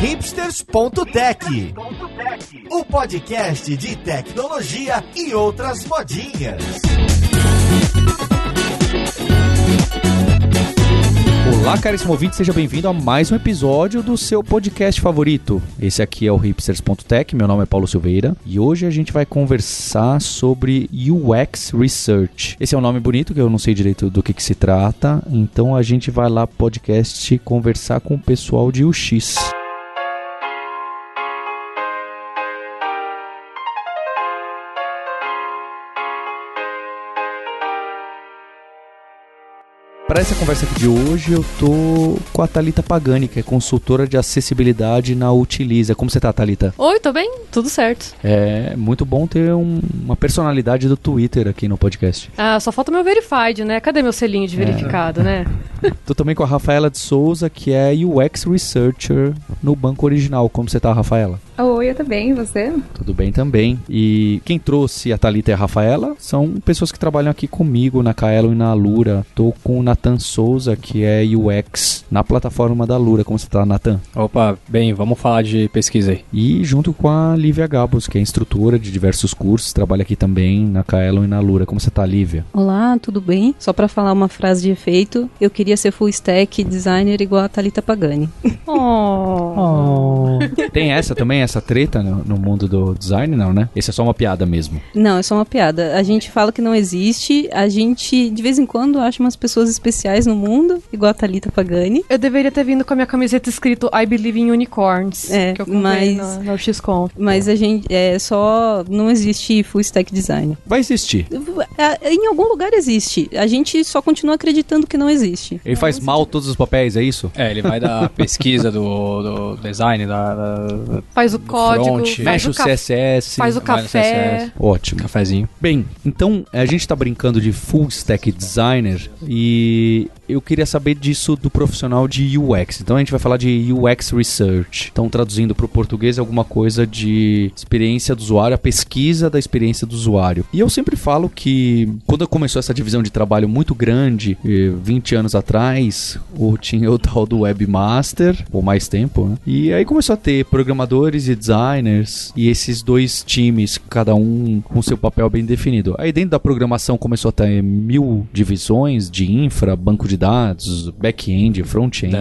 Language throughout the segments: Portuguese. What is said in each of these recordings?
hipsters.tech, o podcast de tecnologia e outras modinhas. Olá, caríssimo ouvinte, seja bem-vindo a mais um episódio do seu podcast favorito. Esse aqui é o hipsters.tech, meu nome é Paulo Silveira e hoje a gente vai conversar sobre UX Research. Esse é um nome bonito que eu não sei direito do que, que se trata, então a gente vai lá podcast conversar com o pessoal de UX. Para essa conversa aqui de hoje, eu tô com a Talita Pagani, que é consultora de acessibilidade na Utiliza. Como você tá, Talita? Oi, tô bem? Tudo certo. É muito bom ter um, uma personalidade do Twitter aqui no podcast. Ah, só falta meu verified, né? Cadê meu selinho de verificado, é. né? tô também com a Rafaela de Souza, que é UX Researcher no Banco Original. Como você tá, Rafaela? Oi, eu tô bem, e você? Tudo bem também. E quem trouxe a Thalita e a Rafaela são pessoas que trabalham aqui comigo na Kaelo e na Lura. Tô com o Nathan Souza, que é UX na plataforma da Lura. Como você tá, Nathan? Opa, bem, vamos falar de pesquisa aí. E junto com a Lívia Gabos, que é instrutora de diversos cursos, trabalha aqui também na Kaelo e na Lura. Como você tá, Lívia? Olá, tudo bem? Só para falar uma frase de efeito, eu queria ser full stack designer igual a Thalita Pagani. Oh. oh. Tem essa também, essa treta no, no, mundo do design, não, né? Esse é só uma piada mesmo. Não, é só uma piada. A gente fala que não existe, a gente de vez em quando acha umas pessoas especiais no mundo, igual a Thalita Pagani. Eu deveria ter vindo com a minha camiseta escrito I Believe in Unicorns, é, que eu comprei mas, na, na XCOM. Mas a gente, é só, não existe full stack design. Vai existir. É, em algum lugar existe. A gente só continua acreditando que não existe. Ele faz mal todos os papéis, é isso? É, ele vai da pesquisa do, do design, da, da, faz o código, front, mexe o, o CSS, faz o café. Ótimo. Cafezinho. Bem, então a gente está brincando de full stack designer e eu queria saber disso do profissional de UX. Então a gente vai falar de UX Research. Então, traduzindo para o português, é alguma coisa de experiência do usuário, a pesquisa da experiência do usuário. E eu sempre falo que quando começou essa divisão de trabalho muito grande, 20 anos atrás, o, tinha o tal do Webmaster, ou mais tempo, né? E aí começou a ter programadores e designers, e esses dois times, cada um com seu papel bem definido. Aí dentro da programação começou a ter mil divisões de infra, banco de dados, back-end, front-end.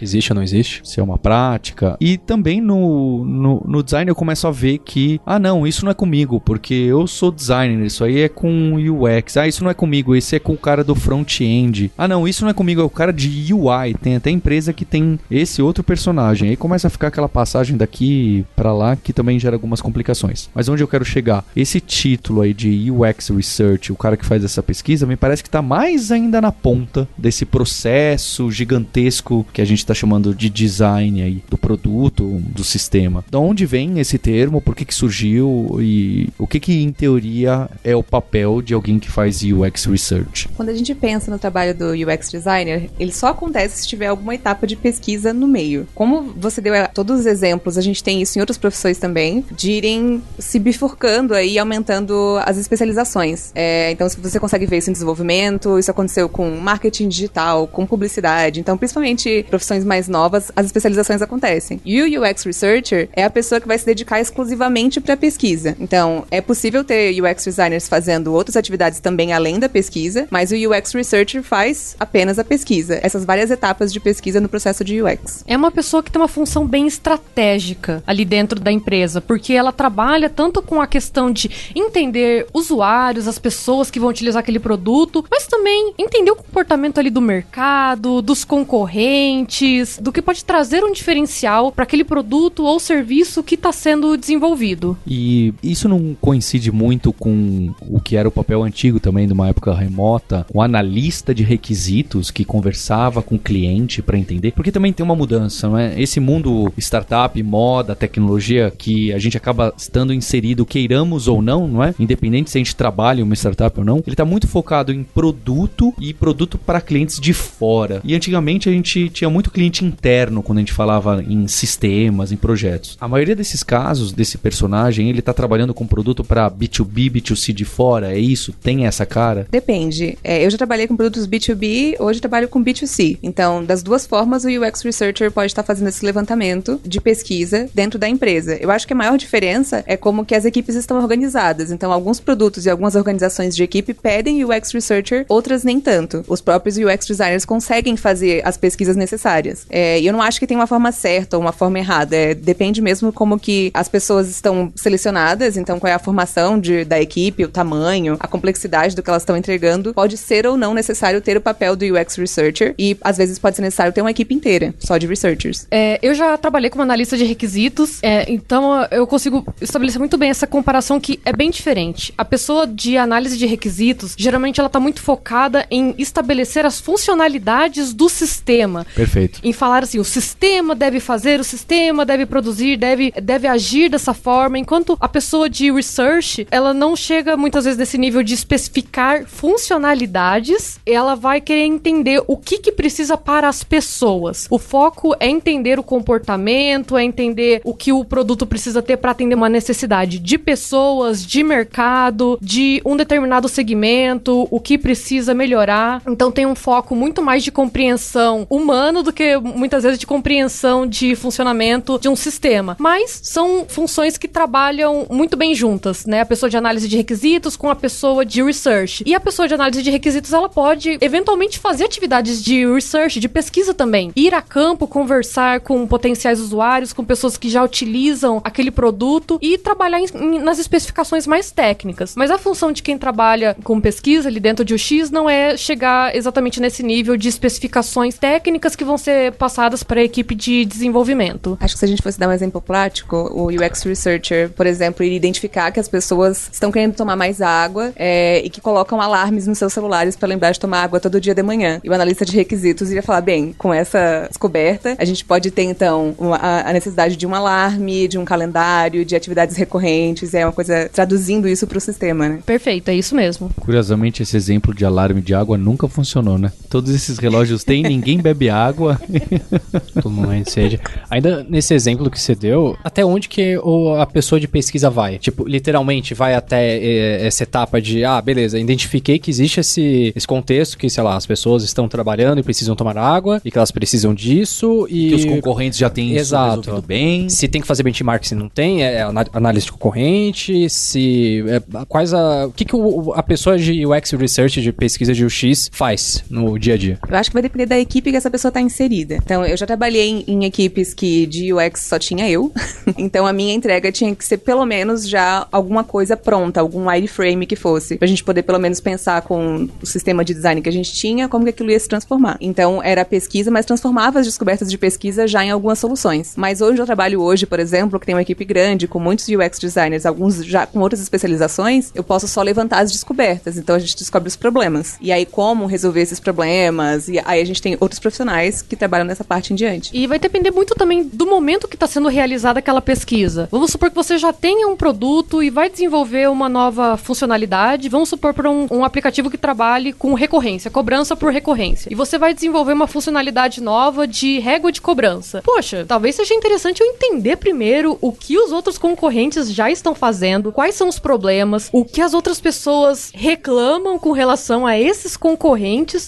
Existe ou não existe? Se é uma prática. E também no, no, no, design eu começo a ver que, ah não, isso não é comigo, porque eu sou designer, isso aí é com UX. Ah, isso não é comigo, esse é com o cara do front-end. Ah não, isso não é comigo, é o cara de UI. Tem até empresa que tem esse outro personagem. Aí começa a ficar aquela passagem daqui para lá que também gera algumas complicações. Mas onde eu quero chegar? Esse título aí de UX Research, o cara que faz essa pesquisa, me parece que tá mais ainda na ponta desse processo gigantesco que a gente está chamando de design aí do produto, do sistema. De onde vem esse termo? Por que, que surgiu e o que que em teoria é o papel de alguém que faz UX research? Quando a gente pensa no trabalho do UX designer, ele só acontece se tiver alguma etapa de pesquisa no meio. Como você deu todos os exemplos, a gente tem isso em outras profissões também, de irem se bifurcando aí, aumentando as especializações. É, então, você consegue ver isso em desenvolvimento, isso aconteceu com marketing digital, com publicidade. Então, principalmente profissões mais novas, as especializações acontecem. E o UX Researcher é a pessoa que vai se dedicar exclusivamente para pesquisa. Então, é possível ter UX designers fazendo outras atividades também além da pesquisa, mas o UX Researcher faz apenas a pesquisa. Essas várias etapas de pesquisa no processo de UX. É uma pessoa que tem uma função bem estratégica ali dentro da empresa, porque ela trabalha tanto com a questão de entender usuários, as pessoas que vão utilizar aquele produto, mas também entender o comportamento ali do mercado, dos concorrentes, do que pode trazer um diferencial para aquele produto ou serviço que está sendo desenvolvido. E isso não coincide muito com o que era o papel antigo também, de uma época remota, o analista de requisitos que conversava com o cliente para entender, porque também tem uma mudança, não é? Esse mundo startup, moda, tecnologia que a gente acaba estando inserido, queiramos ou não, não é? Independente se a gente trabalha em uma startup ou não, ele está muito focado em produto e produto produto para clientes de fora. E antigamente a gente tinha muito cliente interno quando a gente falava em sistemas, em projetos. A maioria desses casos, desse personagem, ele tá trabalhando com produto para B2B, B2C de fora, é isso? Tem essa cara? Depende. É, eu já trabalhei com produtos B2B, hoje trabalho com B2C. Então, das duas formas, o UX Researcher pode estar fazendo esse levantamento de pesquisa dentro da empresa. Eu acho que a maior diferença é como que as equipes estão organizadas. Então, alguns produtos e algumas organizações de equipe pedem UX Researcher, outras nem tanto. Os próprios UX designers conseguem fazer as pesquisas necessárias. É, eu não acho que tem uma forma certa ou uma forma errada. É, depende mesmo como que as pessoas estão selecionadas, então qual é a formação de, da equipe, o tamanho, a complexidade do que elas estão entregando. Pode ser ou não necessário ter o papel do UX Researcher e às vezes pode ser necessário ter uma equipe inteira, só de researchers. É, eu já trabalhei como analista de requisitos, é, então eu consigo estabelecer muito bem essa comparação que é bem diferente. A pessoa de análise de requisitos, geralmente ela está muito focada em estabelecer as funcionalidades do sistema. Perfeito. Em falar assim, o sistema deve fazer, o sistema deve produzir, deve, deve agir dessa forma, enquanto a pessoa de research, ela não chega muitas vezes nesse nível de especificar funcionalidades, ela vai querer entender o que, que precisa para as pessoas. O foco é entender o comportamento, é entender o que o produto precisa ter para atender uma necessidade de pessoas, de mercado, de um determinado segmento, o que precisa melhorar. Então tem um foco muito mais de compreensão humano do que muitas vezes de compreensão de funcionamento de um sistema. Mas são funções que trabalham muito bem juntas, né? A pessoa de análise de requisitos com a pessoa de research. E a pessoa de análise de requisitos, ela pode eventualmente fazer atividades de research, de pesquisa também. Ir a campo, conversar com potenciais usuários, com pessoas que já utilizam aquele produto e trabalhar em, em, nas especificações mais técnicas. Mas a função de quem trabalha com pesquisa ali dentro de UX não é chegar exatamente nesse nível de especificações técnicas que vão ser passadas para a equipe de desenvolvimento. Acho que se a gente fosse dar um exemplo prático, o UX Researcher, por exemplo, iria identificar que as pessoas estão querendo tomar mais água é, e que colocam alarmes nos seus celulares para lembrar de tomar água todo dia de manhã. E o analista de requisitos iria falar: bem, com essa descoberta, a gente pode ter então uma, a necessidade de um alarme, de um calendário, de atividades recorrentes, é uma coisa traduzindo isso para o sistema, né? Perfeito, é isso mesmo. Curiosamente, esse exemplo de alarme de água nunca funcionou, né? Todos esses relógios têm, ninguém bebe água. Todo mundo sede. Ainda nesse exemplo que você deu, até onde que o, a pessoa de pesquisa vai? Tipo, literalmente vai até eh, essa etapa de, ah, beleza, identifiquei que existe esse, esse contexto que, sei lá, as pessoas estão trabalhando e precisam tomar água e que elas precisam disso e... Que os concorrentes já têm Exato. isso resolvido bem. Se tem que fazer benchmark, se não tem, é análise de concorrente, se... é, quais a... O que, que o- a pessoa de UX Research, de pesquisa de UX, faz no dia a dia? Eu acho que vai depender da equipe que essa pessoa está inserida. Então, eu já trabalhei em, em equipes que de UX só tinha eu. então, a minha entrega tinha que ser pelo menos já alguma coisa pronta, algum wireframe que fosse. Pra gente poder pelo menos pensar com o sistema de design que a gente tinha, como que aquilo ia se transformar. Então, era pesquisa, mas transformava as descobertas de pesquisa já em algumas soluções. Mas hoje eu trabalho hoje, por exemplo, que tem uma equipe grande, com muitos UX designers, alguns já com outras especializações, eu posso só levantar as descobertas. Então, a gente descobre os problemas. E aí, como resolver esses problemas. E aí, a gente tem outros profissionais que trabalham nessa parte em diante. E vai depender muito também do momento que está sendo realizada aquela pesquisa. Vamos supor que você já tenha um produto e vai desenvolver uma nova funcionalidade. Vamos supor para um, um aplicativo que trabalhe com recorrência, cobrança por recorrência. E você vai desenvolver uma funcionalidade nova de régua de cobrança. Poxa, talvez seja interessante eu entender primeiro o que os outros concorrentes já estão fazendo, quais são os problemas, o que as outras pessoas reclamam com relação a esses concorrentes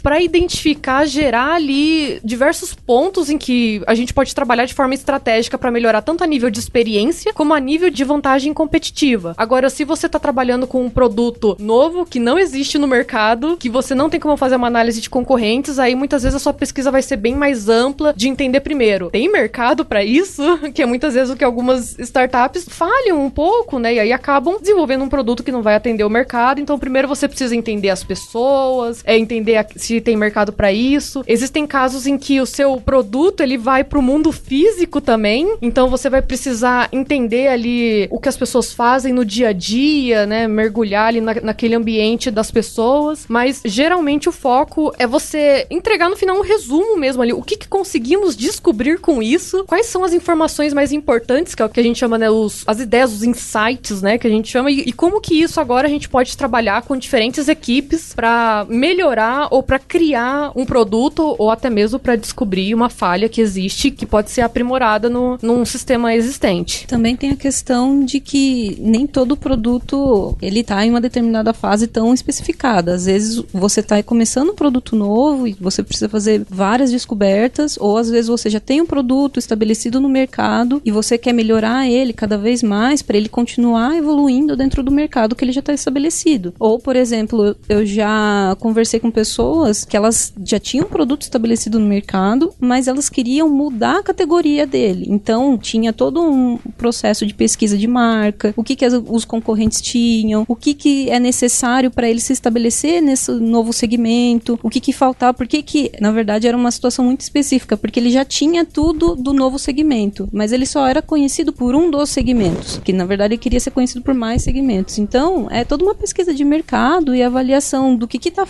para identificar, gerar ali diversos pontos em que a gente pode trabalhar de forma estratégica para melhorar tanto a nível de experiência como a nível de vantagem competitiva. Agora, se você está trabalhando com um produto novo que não existe no mercado, que você não tem como fazer uma análise de concorrentes, aí muitas vezes a sua pesquisa vai ser bem mais ampla de entender primeiro, tem mercado para isso? Que é muitas vezes o que algumas startups falham um pouco, né? E aí acabam desenvolvendo um produto que não vai atender o mercado. Então, primeiro você precisa entender as pessoas, é entender a- se tem mercado para isso. Existem casos em que o seu produto ele vai pro mundo físico também. Então você vai precisar entender ali o que as pessoas fazem no dia a dia, né? Mergulhar ali na- naquele ambiente das pessoas. Mas geralmente o foco é você entregar no final um resumo mesmo ali. O que, que conseguimos descobrir com isso? Quais são as informações mais importantes, que é o que a gente chama, né? Os, as ideias, os insights, né? Que a gente chama. E, e como que isso agora a gente pode trabalhar com diferentes equipes para melhorar melhorar ou para criar um produto ou até mesmo para descobrir uma falha que existe que pode ser aprimorada no, num sistema existente. Também tem a questão de que nem todo produto ele está em uma determinada fase tão especificada. Às vezes você está começando um produto novo e você precisa fazer várias descobertas, ou às vezes você já tem um produto estabelecido no mercado e você quer melhorar ele cada vez mais para ele continuar evoluindo dentro do mercado que ele já está estabelecido. Ou, por exemplo, eu já conversei com pessoas que elas já tinham um produto estabelecido no mercado, mas elas queriam mudar a categoria dele. Então, tinha todo um processo de pesquisa de marca, o que, que os concorrentes tinham, o que, que é necessário para ele se estabelecer nesse novo segmento, o que, que faltava, porque que, na verdade, era uma situação muito específica, porque ele já tinha tudo do novo segmento, mas ele só era conhecido por um dos segmentos, que na verdade ele queria ser conhecido por mais segmentos. Então, é toda uma pesquisa de mercado e avaliação do que que tá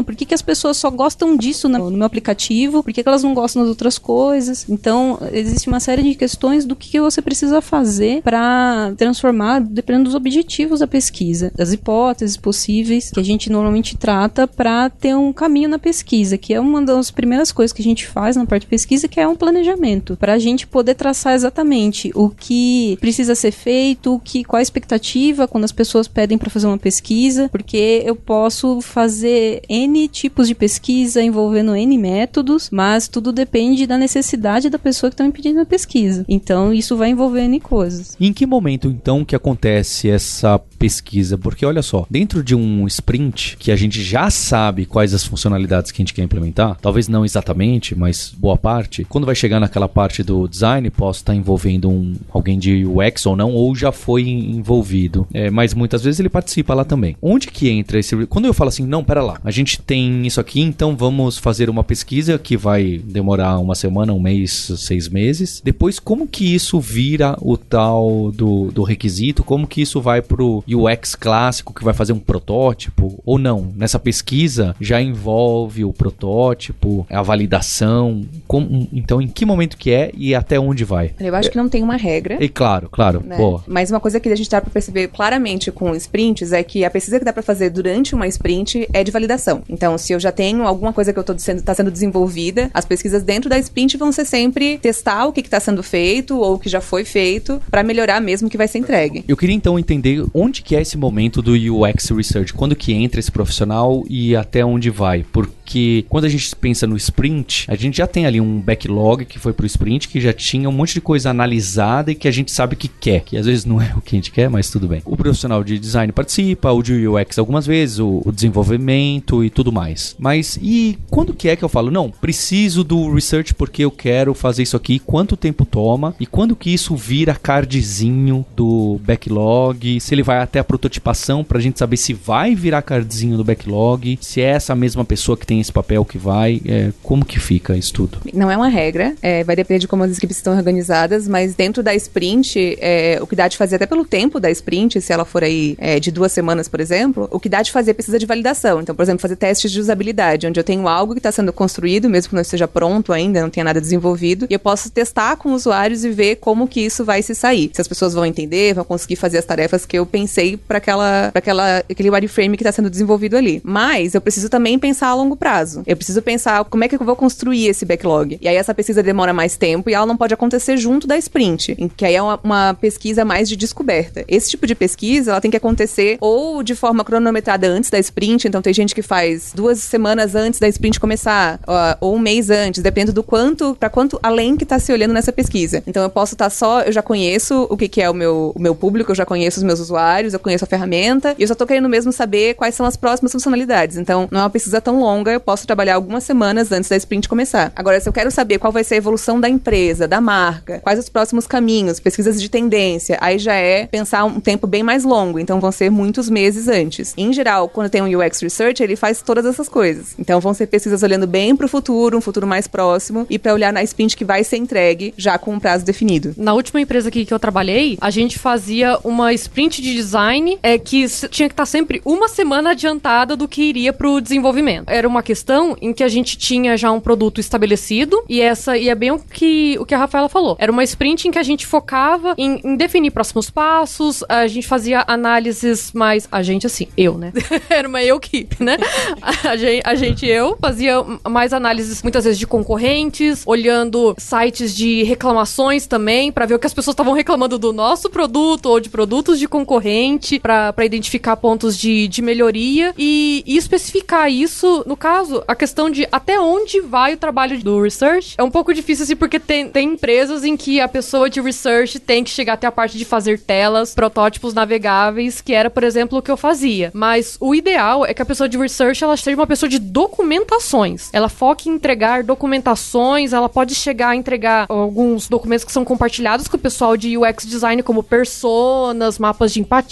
faltando, por que, que as pessoas só gostam disso no, no meu aplicativo, por que, que elas não gostam das outras coisas. Então, existe uma série de questões do que, que você precisa fazer para transformar, dependendo dos objetivos da pesquisa, das hipóteses possíveis que a gente normalmente trata para ter um caminho na pesquisa, que é uma das primeiras coisas que a gente faz na parte de pesquisa, que é um planejamento, para a gente poder traçar exatamente o que precisa ser feito, o que, qual a expectativa quando as pessoas pedem para fazer uma pesquisa, porque eu posso fazer N tipos de pesquisa envolvendo N métodos, mas tudo depende da necessidade da pessoa que está me pedindo a pesquisa. Então, isso vai envolver N coisas. E em que momento, então, que acontece essa pesquisa? Porque, olha só, dentro de um sprint que a gente já sabe quais as funcionalidades que a gente quer implementar, talvez não exatamente, mas boa parte, quando vai chegar naquela parte do design, posso estar envolvendo um, alguém de UX ou não, ou já foi envolvido. É, mas muitas vezes ele participa lá também. Onde que entra esse. Quando eu falo assim, não, pera lá, a gente tem isso aqui, então vamos fazer uma pesquisa que vai demorar uma semana, um mês, seis meses. Depois, como que isso vira o tal do, do requisito? Como que isso vai pro UX clássico que vai fazer um protótipo? Ou não? Nessa pesquisa já envolve o protótipo, a validação. Como, então, em que momento que é e até onde vai? Eu acho que não tem uma regra. E claro, claro. né? Boa. Mas uma coisa que a gente dá pra perceber claramente com sprints é que a pesquisa que dá pra fazer durante uma sprint é de validação. Então, se eu já tenho alguma coisa que eu tô sendo, tá sendo desenvolvida, as pesquisas dentro da sprint vão ser sempre testar o que, que tá sendo feito ou o que já foi feito pra melhorar mesmo o que vai ser entregue. Eu queria então entender onde que é esse momento do UX Research, quando que entra esse profissional e até onde vai, porque quando a gente pensa no sprint, a gente já tem ali um backlog que foi pro sprint, que já tinha um monte de coisa analisada e que a gente sabe que quer, que às vezes não é o que a gente quer, mas tudo bem. O profissional de design participa, o de UX algumas vezes, o, o desenvolvimento e tudo mais. Mas e quando que é que eu falo, não, preciso do research porque eu quero fazer isso aqui, quanto tempo toma e quando que isso vira cardzinho do backlog, se ele vai até a prototipação pra gente saber se vai virar cardzinho do backlog, se é essa mesma pessoa que tem esse papel que vai, é, como que fica isso tudo? Não é uma regra, é, vai depender de como as equipes estão organizadas, mas dentro da sprint, é, o que dá de fazer até pelo tempo da sprint, se ela for aí é, de duas semanas, por exemplo, o que dá de fazer precisa de validação. Então, por exemplo, fazer testes de usabilidade, onde eu tenho algo que está sendo construído, mesmo que não esteja pronto ainda, não tenha nada desenvolvido, e eu posso testar com usuários e ver como que isso vai se sair. Se as pessoas vão entender, vão conseguir fazer as tarefas que eu pensei para aquela, pra aquela, aquele wireframe que está sendo desenvolvido ali. Mas eu preciso também pensar a longo prazo. Eu preciso pensar como é que eu vou construir esse backlog. E aí essa pesquisa demora mais tempo e ela não pode acontecer junto da sprint, que aí é uma, uma pesquisa mais de descoberta. Esse tipo de pesquisa, ela tem que acontecer ou de forma cronometrada antes da sprint, então tem gente que faz duas semanas antes da sprint começar, ou um mês antes, dependendo do quanto, para quanto além que tá se olhando nessa pesquisa. Então eu posso estar tá só, eu já conheço o que, que é o meu, o meu público, eu já conheço os meus usuários, eu conheço a ferramenta, e eu só tô querendo mesmo saber quais são as próximas funcionalidades. Então, não é uma pesquisa tão longa, eu posso trabalhar algumas semanas antes da sprint começar. Agora, se eu quero saber qual vai ser a evolução da empresa, da marca, quais os próximos caminhos, pesquisas de tendência, aí já é pensar um tempo bem mais longo, então vão ser muitos meses antes. Em geral, quando tem um UX Research, ele faz todas essas coisas. Então vão ser pesquisas olhando bem pro futuro, um futuro mais próximo, e para olhar na sprint que vai ser entregue já com um prazo definido. Na última empresa aqui que eu trabalhei, a gente fazia uma sprint de design é que tinha que estar sempre uma semana adiantada do que iria pro desenvolvimento. Era uma questão em que a gente tinha já um produto estabelecido e essa e é bem o que o que a Rafaela falou. Era uma sprint em que a gente focava em, em definir próximos passos, a gente fazia análises mais a gente assim, eu, né? Era uma eu equipe, né? A gente, a gente eu fazia mais análises muitas vezes de concorrentes, olhando sites de reclamações também para ver o que as pessoas estavam reclamando do nosso produto ou de produtos de para identificar pontos de, de melhoria e, e especificar isso, no caso, a questão de até onde vai o trabalho do research. É um pouco difícil assim, porque tem, tem empresas em que a pessoa de research tem que chegar até a parte de fazer telas, protótipos navegáveis, que era, por exemplo, o que eu fazia. Mas o ideal é que a pessoa de research ela seja uma pessoa de documentações. Ela foque em entregar documentações, ela pode chegar a entregar alguns documentos que são compartilhados com o pessoal de UX design, como personas, mapas de empatia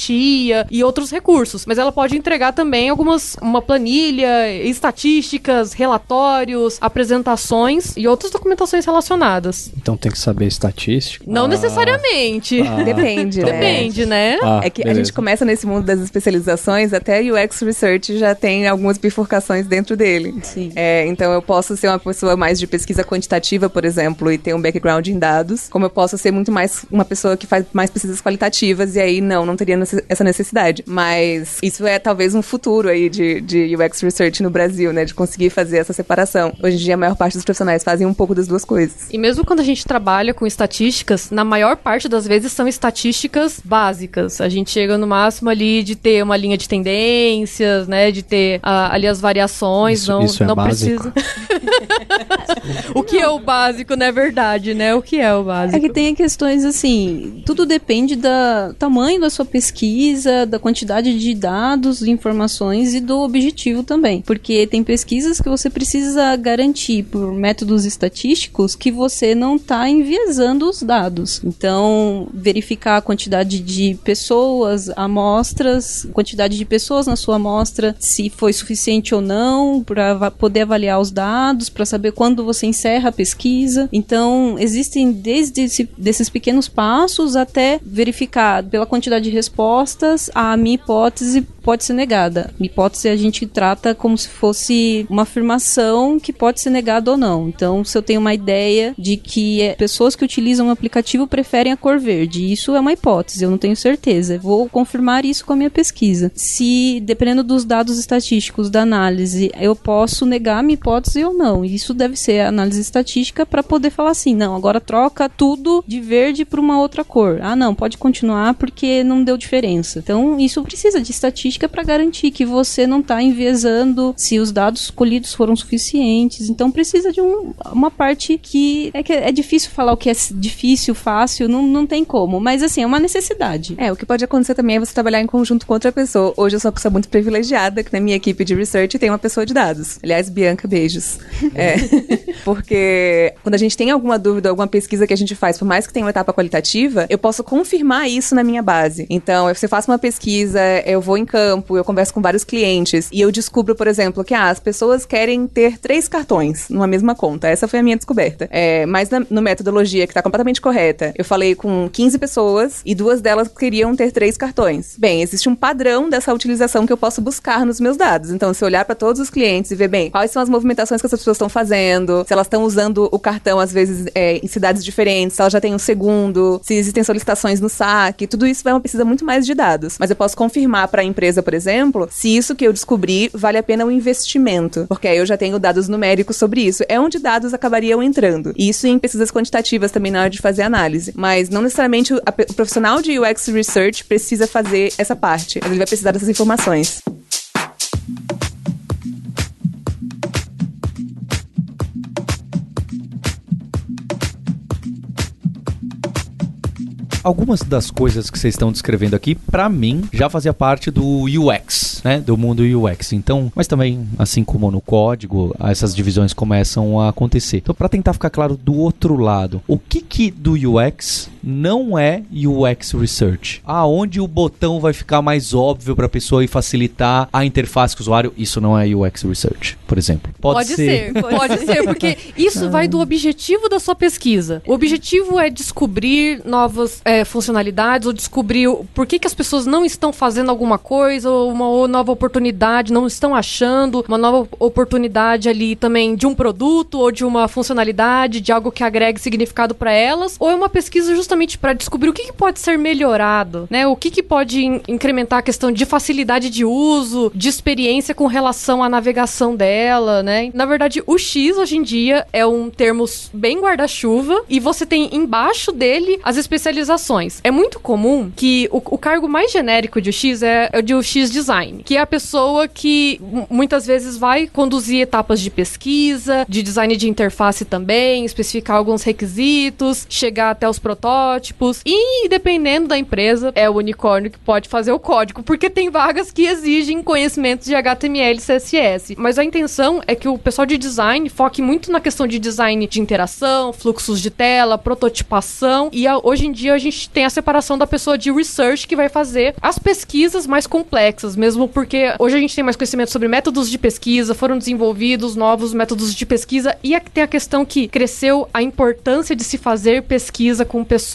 e outros recursos. Mas ela pode entregar também algumas uma planilha, estatísticas, relatórios, apresentações e outras documentações relacionadas. Então tem que saber estatística? Não ah. necessariamente. Ah. Depende. Né? Depende, né? Ah, é que beleza. a gente começa nesse mundo das especializações, até UX Research já tem algumas bifurcações dentro dele. Sim. É, então eu posso ser uma pessoa mais de pesquisa quantitativa, por exemplo, e ter um background em dados, como eu posso ser muito mais uma pessoa que faz mais pesquisas qualitativas, e aí não, não teria essa necessidade. Mas isso é talvez um futuro aí de, de UX Research no Brasil, né? De conseguir fazer essa separação. Hoje em dia, a maior parte dos profissionais fazem um pouco das duas coisas. E mesmo quando a gente trabalha com estatísticas, na maior parte das vezes são estatísticas básicas. A gente chega no máximo ali de ter uma linha de tendências, né? De ter uh, ali as variações. Isso, não isso é não básico. precisa. o que é o básico, não é verdade, né? O que é o básico? É que tem questões assim, tudo depende do tamanho da sua pesquisa, da quantidade de dados, informações e do objetivo também. Porque tem pesquisas que você precisa garantir por métodos estatísticos que você não está enviesando os dados. Então, verificar a quantidade de pessoas, amostras, quantidade de pessoas na sua amostra, se foi suficiente ou não, para poder avaliar os dados, para saber quando você encerra a pesquisa. Então, existem desde esse, desses pequenos passos até verificar pela quantidade de respostas a minha hipótese pode ser negada. Hipótese a gente trata como se fosse uma afirmação que pode ser negada ou não. Então, se eu tenho uma ideia de que é, pessoas que utilizam o aplicativo preferem a cor verde, isso é uma hipótese, eu não tenho certeza. Vou confirmar isso com a minha pesquisa. Se, dependendo dos dados estatísticos da análise, eu posso negar a minha hipótese ou não. Isso deve ser análise estatística para poder falar assim, não, agora troca tudo de verde para uma outra cor. Ah, não, pode continuar porque não deu diferença. Então, isso precisa de estatística estatística para garantir que você não está enviesando se os dados colhidos foram suficientes. Então precisa de um, uma parte que é, que é difícil falar o que é difícil, fácil, não, não tem como. Mas assim, é uma necessidade. É, o que pode acontecer também é você trabalhar em conjunto com outra pessoa. Hoje eu sou uma pessoa muito privilegiada, que na minha equipe de research tem uma pessoa de dados. Aliás, Bianca, beijos. é, porque quando a gente tem alguma dúvida, alguma pesquisa que a gente faz, por mais que tenha uma etapa qualitativa, eu posso confirmar isso na minha base. Então, se eu faço uma pesquisa, eu vou em campo, eu converso com vários clientes e eu descubro, por exemplo, que ah, as pessoas querem ter três cartões numa mesma conta. Essa foi a minha descoberta. É, mas na, no metodologia que está completamente correta, eu falei com 15 pessoas e duas delas queriam ter três cartões. Bem, existe um padrão dessa utilização que eu posso buscar nos meus dados. Então, se eu olhar para todos os clientes e ver bem quais são as movimentações que essas pessoas estão fazendo, se elas estão usando o cartão às vezes é, em cidades diferentes, se elas já têm um segundo, se existem solicitações no saque, tudo isso vai uma pesquisa muito mais de dados. Mas eu posso confirmar para a empresa por exemplo, se isso que eu descobri vale a pena o um investimento, porque aí eu já tenho dados numéricos sobre isso. É onde dados acabariam entrando. Isso em pesquisas quantitativas também na hora de fazer análise. Mas não necessariamente o profissional de UX Research precisa fazer essa parte. Ele vai precisar dessas informações. Algumas das coisas que vocês estão descrevendo aqui, para mim, já fazia parte do UX, né? Do mundo UX. Então, mas também, assim como no código, essas divisões começam a acontecer. Então, para tentar ficar claro do outro lado, o que que do UX não é UX Research. Aonde o botão vai ficar mais óbvio para a pessoa e facilitar a interface com o usuário, isso não é UX Research, por exemplo. Pode, ser, pode, ser, porque isso vai do objetivo da sua pesquisa. O objetivo é descobrir novas é, funcionalidades ou descobrir por que, que as pessoas não estão fazendo alguma coisa ou uma ou nova oportunidade, não estão achando uma nova oportunidade ali também de um produto ou de uma funcionalidade, de algo que agregue significado para elas, ou é uma pesquisa justamente para descobrir o que, que pode ser melhorado, né? O que, que pode in- incrementar a questão de facilidade de uso, de experiência com relação à navegação dela, né? Na verdade, o X hoje em dia é um termo bem guarda-chuva e você tem embaixo dele as especializações. É muito comum que o, o cargo mais genérico de UX é, é o de UX Design, que é a pessoa que muitas vezes vai conduzir etapas de pesquisa, de design de interface também, especificar alguns requisitos, chegar até os protótipos e dependendo da empresa, é o unicórnio que pode fazer o código, porque tem vagas que exigem conhecimentos de HTML e CSS. Mas a intenção é que o pessoal de design foque muito na questão de design de interação, fluxos de tela, prototipação. E a- hoje em dia a gente tem a separação da pessoa de research que vai fazer as pesquisas mais complexas, mesmo porque hoje a gente tem mais conhecimento sobre métodos de pesquisa, foram desenvolvidos novos métodos de pesquisa. E a- tem a questão que cresceu a importância de se fazer pesquisa com pessoas,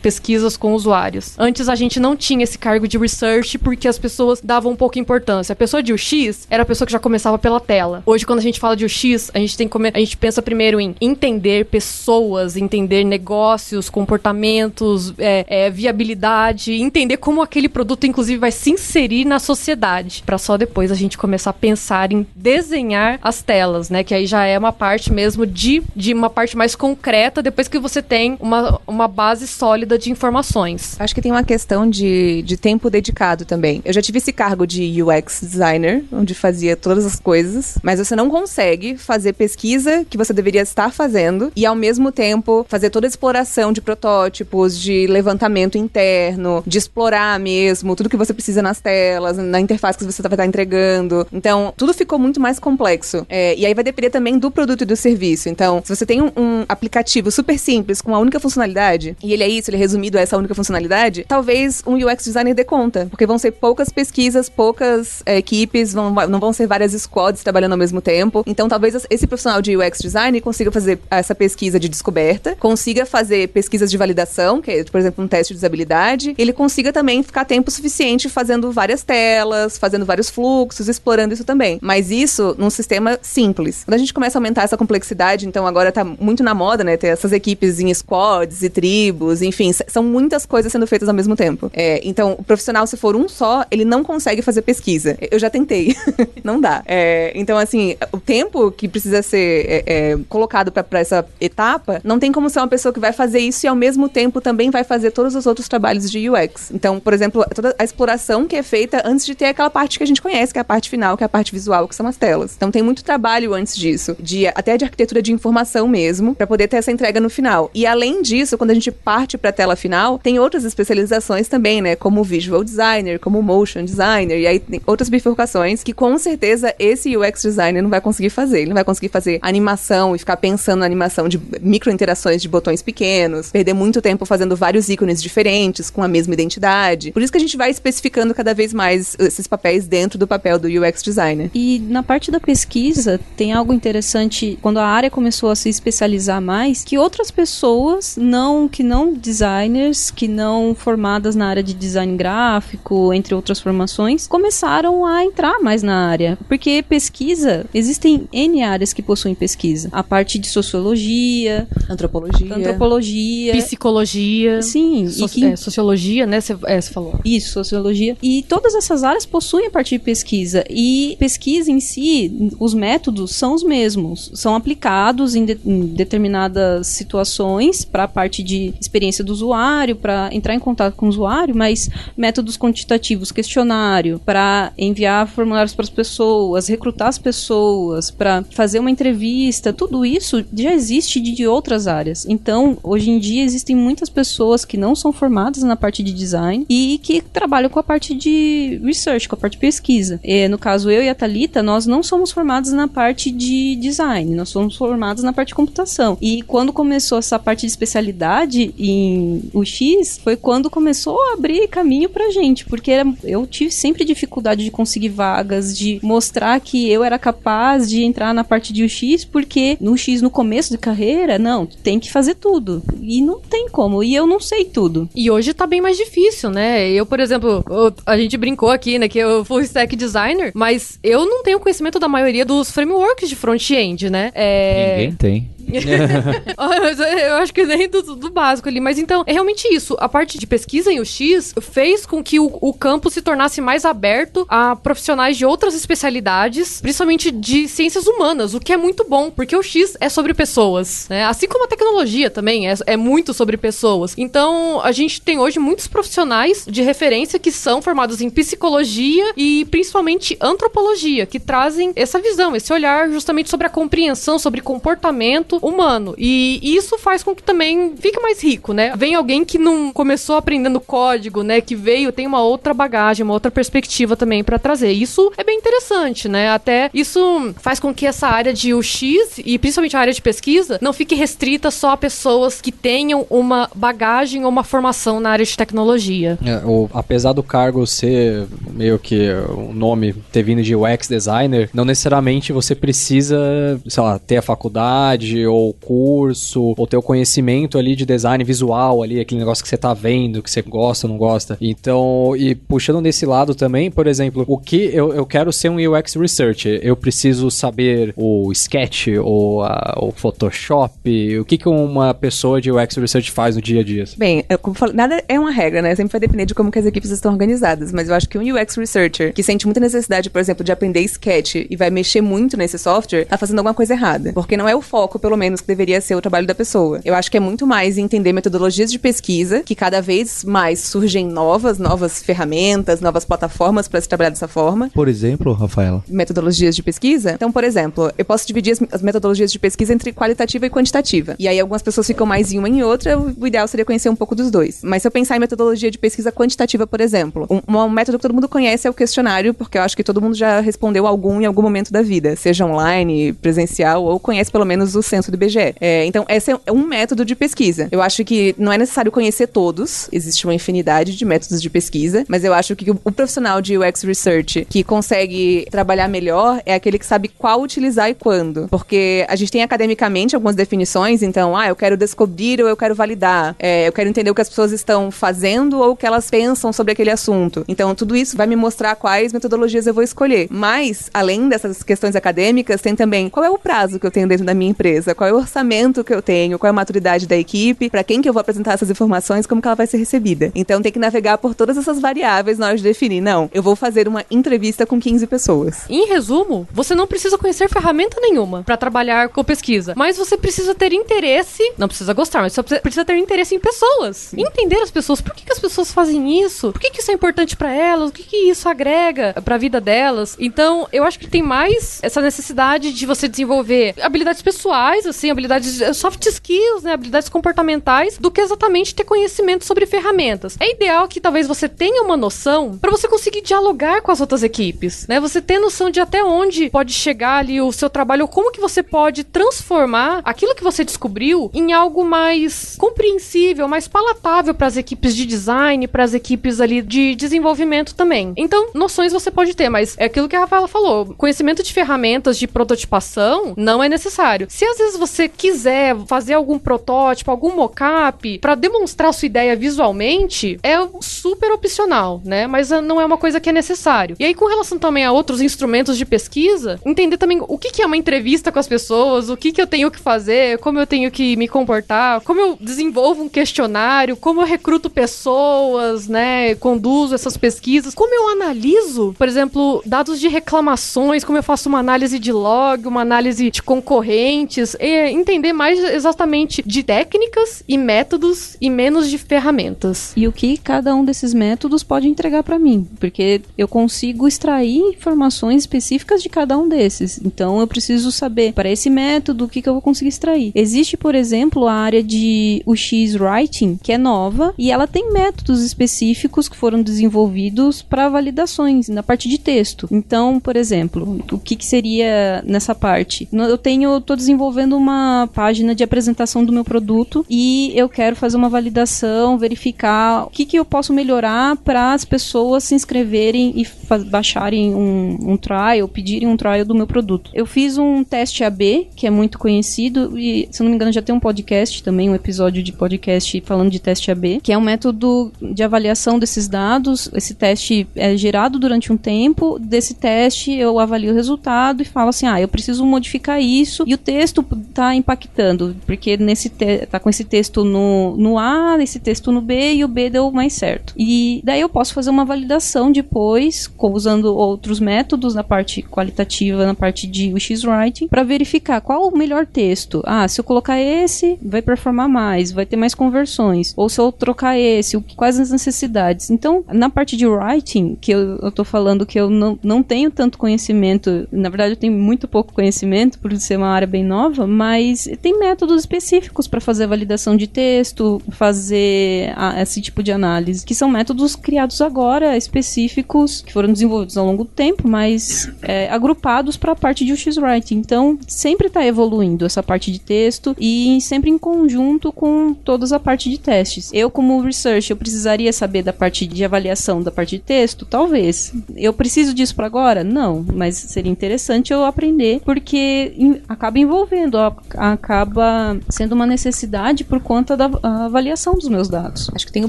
pesquisas com usuários. Antes a gente não tinha esse cargo de research porque as pessoas davam pouca importância. A pessoa de UX era a pessoa que já começava pela tela. Hoje quando a gente fala de UX, a gente tem a gente pensa primeiro em entender pessoas, entender negócios, comportamentos, é, é, viabilidade, entender como aquele produto inclusive vai se inserir na sociedade, Pra só depois a gente começar a pensar em desenhar as telas, né? Que aí já é uma parte mesmo de, de uma parte mais concreta depois que você tem uma, uma base sólida de informações. Acho que tem uma questão de, de tempo dedicado também. Eu já tive esse cargo de UX designer, onde fazia todas as coisas, mas você não consegue fazer pesquisa que você deveria estar fazendo e ao mesmo tempo fazer toda a exploração de protótipos, de levantamento interno, de explorar mesmo tudo que você precisa nas telas, na interface que você vai estar entregando. Então, tudo ficou muito mais complexo. É, e aí vai depender também do produto e do serviço. Então, se você tem um, um aplicativo super simples com uma única funcionalidade, e ele é isso, ele é resumido a essa única funcionalidade, talvez um UX designer dê conta, porque vão ser poucas pesquisas, poucas é, equipes, vão, não vão ser várias squads trabalhando ao mesmo tempo. Então, talvez esse profissional de UX design consiga fazer essa pesquisa de descoberta, consiga fazer pesquisas de validação, que é, por exemplo, um teste de usabilidade, ele consiga também ficar tempo suficiente fazendo várias telas, fazendo vários fluxos, explorando isso também. Mas isso num sistema simples. Quando a gente começa a aumentar essa complexidade, então agora tá muito na moda, né? Ter essas equipes em squads e tribos, enfim, são muitas coisas sendo feitas ao mesmo tempo. É, então, o profissional, se for um só, ele não consegue fazer pesquisa. Eu já tentei. não dá. É, então, assim, o tempo que precisa ser é, é, colocado pra essa etapa, não tem como ser uma pessoa que vai fazer isso e ao mesmo tempo também vai fazer todos os outros trabalhos de UX. Então, por exemplo, toda a exploração que é feita antes de ter aquela parte que a gente conhece, que é a parte final, que é a parte visual, que são as telas. Então, tem muito trabalho antes disso, de até de arquitetura de informação mesmo, pra poder ter essa entrega no final. E além disso, quando a gente parte pra tela final, tem outras especializações também, né, como visual designer, como motion designer, e aí tem outras bifurcações que com certeza esse UX designer não vai conseguir fazer. Ele não vai conseguir fazer animação e ficar pensando na animação de micro interações de botões pequenos, perder muito tempo fazendo vários ícones diferentes com a mesma identidade. Por isso que a gente vai especificando cada vez mais esses papéis dentro do papel do UX designer. E na parte da pesquisa, tem algo interessante quando a área começou a se especializar mais, que outras pessoas não que não designers, que não formadas na área de design gráfico, entre outras formações, começaram a entrar mais na área, porque pesquisa, existem N áreas que possuem pesquisa. A parte de sociologia, Antropologia. antropologia, Psicologia, sim, so- e que é, sociologia, né? Você é, você falou. Isso, sociologia. E todas essas áreas possuem a parte de pesquisa. E pesquisa em si, os métodos são os mesmos. São aplicados em, de- em determinadas situações para a parte de experiência do usuário, para entrar em contato com o usuário, mas métodos quantitativos, questionário, para enviar formulários para as pessoas, recrutar as pessoas, para fazer uma entrevista, tudo isso já existe de, de outras áreas. Então, hoje em dia existem muitas pessoas que não são formadas na parte de design e que trabalham com a parte de research, com a parte de pesquisa. E, no caso, eu e a Thalita, nós não somos formados na parte de design, nós somos formados na parte de computação. E quando começou essa parte de especialidade, dificuldade em UX foi quando começou a abrir caminho pra gente, porque era, eu tive sempre dificuldade de conseguir vagas, de mostrar que eu era capaz de entrar na parte de UX, porque no UX no começo de carreira, não, tem que fazer tudo. E não tem como, e eu não sei tudo. E hoje tá bem mais difícil, né? Eu, por exemplo, eu- a gente brincou aqui, né, que eu fui stack designer, mas eu não tenho conhecimento da maioria dos frameworks de front-end, né? É... Ninguém tem. eu acho que nem do, do básico ali. Mas então, é realmente isso. A parte de pesquisa em UX fez com que o, o campo se tornasse mais aberto a profissionais de outras especialidades, principalmente de ciências humanas, o que é muito bom, porque o X é sobre pessoas, né? Assim como a tecnologia também é, é muito sobre pessoas. Então, a gente tem hoje muitos profissionais de referência que são formados em psicologia e principalmente antropologia, que trazem essa visão, esse olhar justamente sobre a compreensão, sobre comportamento humano. E isso faz com que também fique mais rico, né? Vem alguém que não começou aprendendo código, né? Que veio, tem uma outra bagagem, uma outra perspectiva também pra trazer. Isso é bem interessante, né? Até isso faz com que essa área de UX e principalmente a área de pesquisa não fique restrita só a pessoas que tenham uma bagagem ou uma formação na área de tecnologia. É, o- apesar do cargo ser meio que o nome ter vindo de UX designer, não necessariamente você precisa, sei lá, ter a faculdade ou curso ou ter o conhecimento ali de design visual ali, aquele negócio que você tá vendo, que você gosta ou não gosta. Então, e puxando nesse lado também, por exemplo, o que eu, eu quero ser um UX researcher, eu preciso saber o Sketch ou a- o Photoshop, o que que uma pessoa de UX research faz no dia a dia? Bem, eu, como falei, nada é uma regra, né? Sempre vai depender de como que as equipes estão organizadas. Mas eu acho que um UX researcher que sente muita necessidade, por exemplo, de aprender Sketch e vai mexer muito nesse software, tá fazendo alguma coisa errada. Porque não é o foco, pelo menos, que deveria ser o trabalho da pessoa. Eu acho que é muito mais entender metodologias de pesquisa, que cada vez mais surgem novas, novas ferramentas, novas plataformas para se trabalhar dessa forma Por exemplo, Rafaela. metodologias de pesquisa. Então, por exemplo, eu posso dividir as, as metodologias de pesquisa entre qualitativa e quantitativa. E aí algumas pessoas ficam mais em uma em outra, o ideal seria conhecer um pouco dos dois. Mas se eu pensar em metodologia de pesquisa quantitativa, por exemplo, um, um método que todo mundo conhece é o questionário, porque eu acho que todo mundo já respondeu algum em algum momento da vida, seja online, presencial ou conhece pelo menos o do IBGE. É, então, esse é um método de pesquisa. Eu acho que não é necessário conhecer todos, existe uma infinidade de métodos de pesquisa, mas eu acho que o, o profissional de UX Research que consegue trabalhar melhor é aquele que sabe qual utilizar e quando. Porque a gente tem academicamente algumas definições, então, ah, eu quero descobrir ou eu quero validar, é, eu quero entender o que as pessoas estão fazendo ou o que elas pensam sobre aquele assunto. Então, tudo isso vai me mostrar quais metodologias eu vou escolher. Mas, além dessas questões acadêmicas, tem também qual é o prazo que eu tenho dentro da minha empresa, qual é o orçamento que eu tenho, qual é a maturidade da equipe, para quem que eu vou apresentar essas informações, como que ela vai ser recebida. Então, tem que navegar por todas essas variáveis na hora de definir. Não, eu vou fazer uma entrevista com 15 pessoas. Em resumo, você não precisa conhecer ferramenta nenhuma pra trabalhar com pesquisa, mas você precisa ter interesse, não precisa gostar, mas só precisa- ter interesse em pessoas. Entender as pessoas, por que, que as pessoas fazem isso? Por que, que isso é importante pra elas? O que, que isso agrega pra vida delas? Então, eu acho que tem mais essa necessidade de você desenvolver habilidades pessoais, assim, habilidades eh, soft skills, né, habilidades comportamentais, do que exatamente ter conhecimento sobre ferramentas. É ideal que talvez você tenha uma noção pra você conseguir dialogar com as outras equipes, né? Você ter noção de até onde pode chegar ali o seu trabalho, ou como que você pode transformar aquilo que você descobriu em algo mais compreensível, mais palatável para as equipes de design, para as equipes ali de desenvolvimento também. Então, noções você pode ter, mas é aquilo que a Rafaela falou, conhecimento de ferramentas de prototipação não é necessário. Se vezes você quiser fazer algum protótipo, algum mockup para demonstrar sua ideia visualmente, é super opcional, né? Mas ah, não é uma coisa que é necessário. E aí com relação também a outros instrumentos de pesquisa, entender também o que é uma entrevista com as pessoas, o que eu tenho que fazer, como eu tenho que me comportar, como eu desenvolvo um questionário, como eu recruto pessoas, né? Conduzo essas pesquisas, como eu analiso, por exemplo, dados de reclamações, como eu faço uma análise de log, uma análise de concorrentes, e entender mais exatamente de técnicas e métodos e menos de ferramentas. E o que cada um desses métodos pode entregar para mim, porque eu consigo extrair informações específicas de cada um desses. Então eu preciso saber para esse método o que, que eu vou conseguir extrair. Existe, por exemplo, a área de UX Writing, que é nova e ela tem métodos específicos que foram desenvolvidos para validações na parte de texto. Então, por exemplo, o que, que seria nessa parte? Eu tenho, tô desenvolvendo desenvolvendo uma página de apresentação do meu produto e eu quero fazer uma validação, verificar o que, que eu posso melhorar para as pessoas se inscreverem e baixarem um, um trial, pedirem um trial do meu produto. Eu fiz um teste AB, que é muito conhecido, e se não me engano já tem um podcast também, um episódio de podcast falando de teste AB, que é um método de avaliação desses dados. Esse teste é gerado durante um tempo, desse teste eu avalio o resultado e falo assim: ah, eu preciso modificar isso, e o texto está impactando, porque nesse tá com esse texto no, no A, esse texto no B, e o B deu mais certo. E daí eu posso fazer uma validação depois, usando outros métodos na parte qualitativa, na parte de UX Writing, para verificar qual o melhor texto. Ah, se eu colocar esse, vai performar mais, vai ter mais conversões. Ou se eu trocar esse, quais as necessidades. Então, na parte de writing, que eu, eu tô falando que eu não, não tenho tanto conhecimento, na verdade eu tenho muito pouco conhecimento, por ser uma área bem nova, mas tem métodos específicos para fazer validação de texto, fazer a, esse tipo de análise, que são métodos criados agora, específicos, que foram desenvolvidos ao longo do tempo, mas é, agrupados para a parte de UX Writing. Então, sempre está evoluindo essa parte de texto e sempre em conjunto com toda a parte de testes. Eu, como research, eu precisaria saber da parte de avaliação da parte de texto? Talvez. Eu preciso disso para agora? Não, mas seria interessante eu aprender, porque acaba envolvendo, acaba sendo uma necessidade por conta da avaliação dos meus dados. Acho que tem um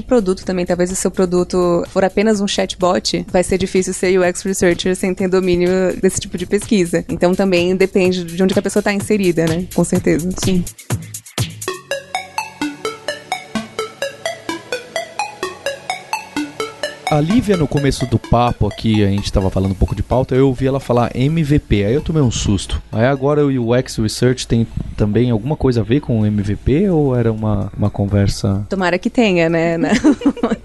produto também, talvez o seu produto for apenas um chatbot, vai ser difícil ser UX researcher sem ter domínio desse tipo de pesquisa. Então também depende de onde a pessoa está inserida, né? Com certeza. Sim. A Lívia, no começo do papo aqui, a gente tava falando um pouco de pauta, eu ouvi ela falar MVP, aí eu tomei um susto. Aí agora o UX Research tem também alguma coisa a ver com o MVP ou era uma, uma conversa? Tomara que tenha, né?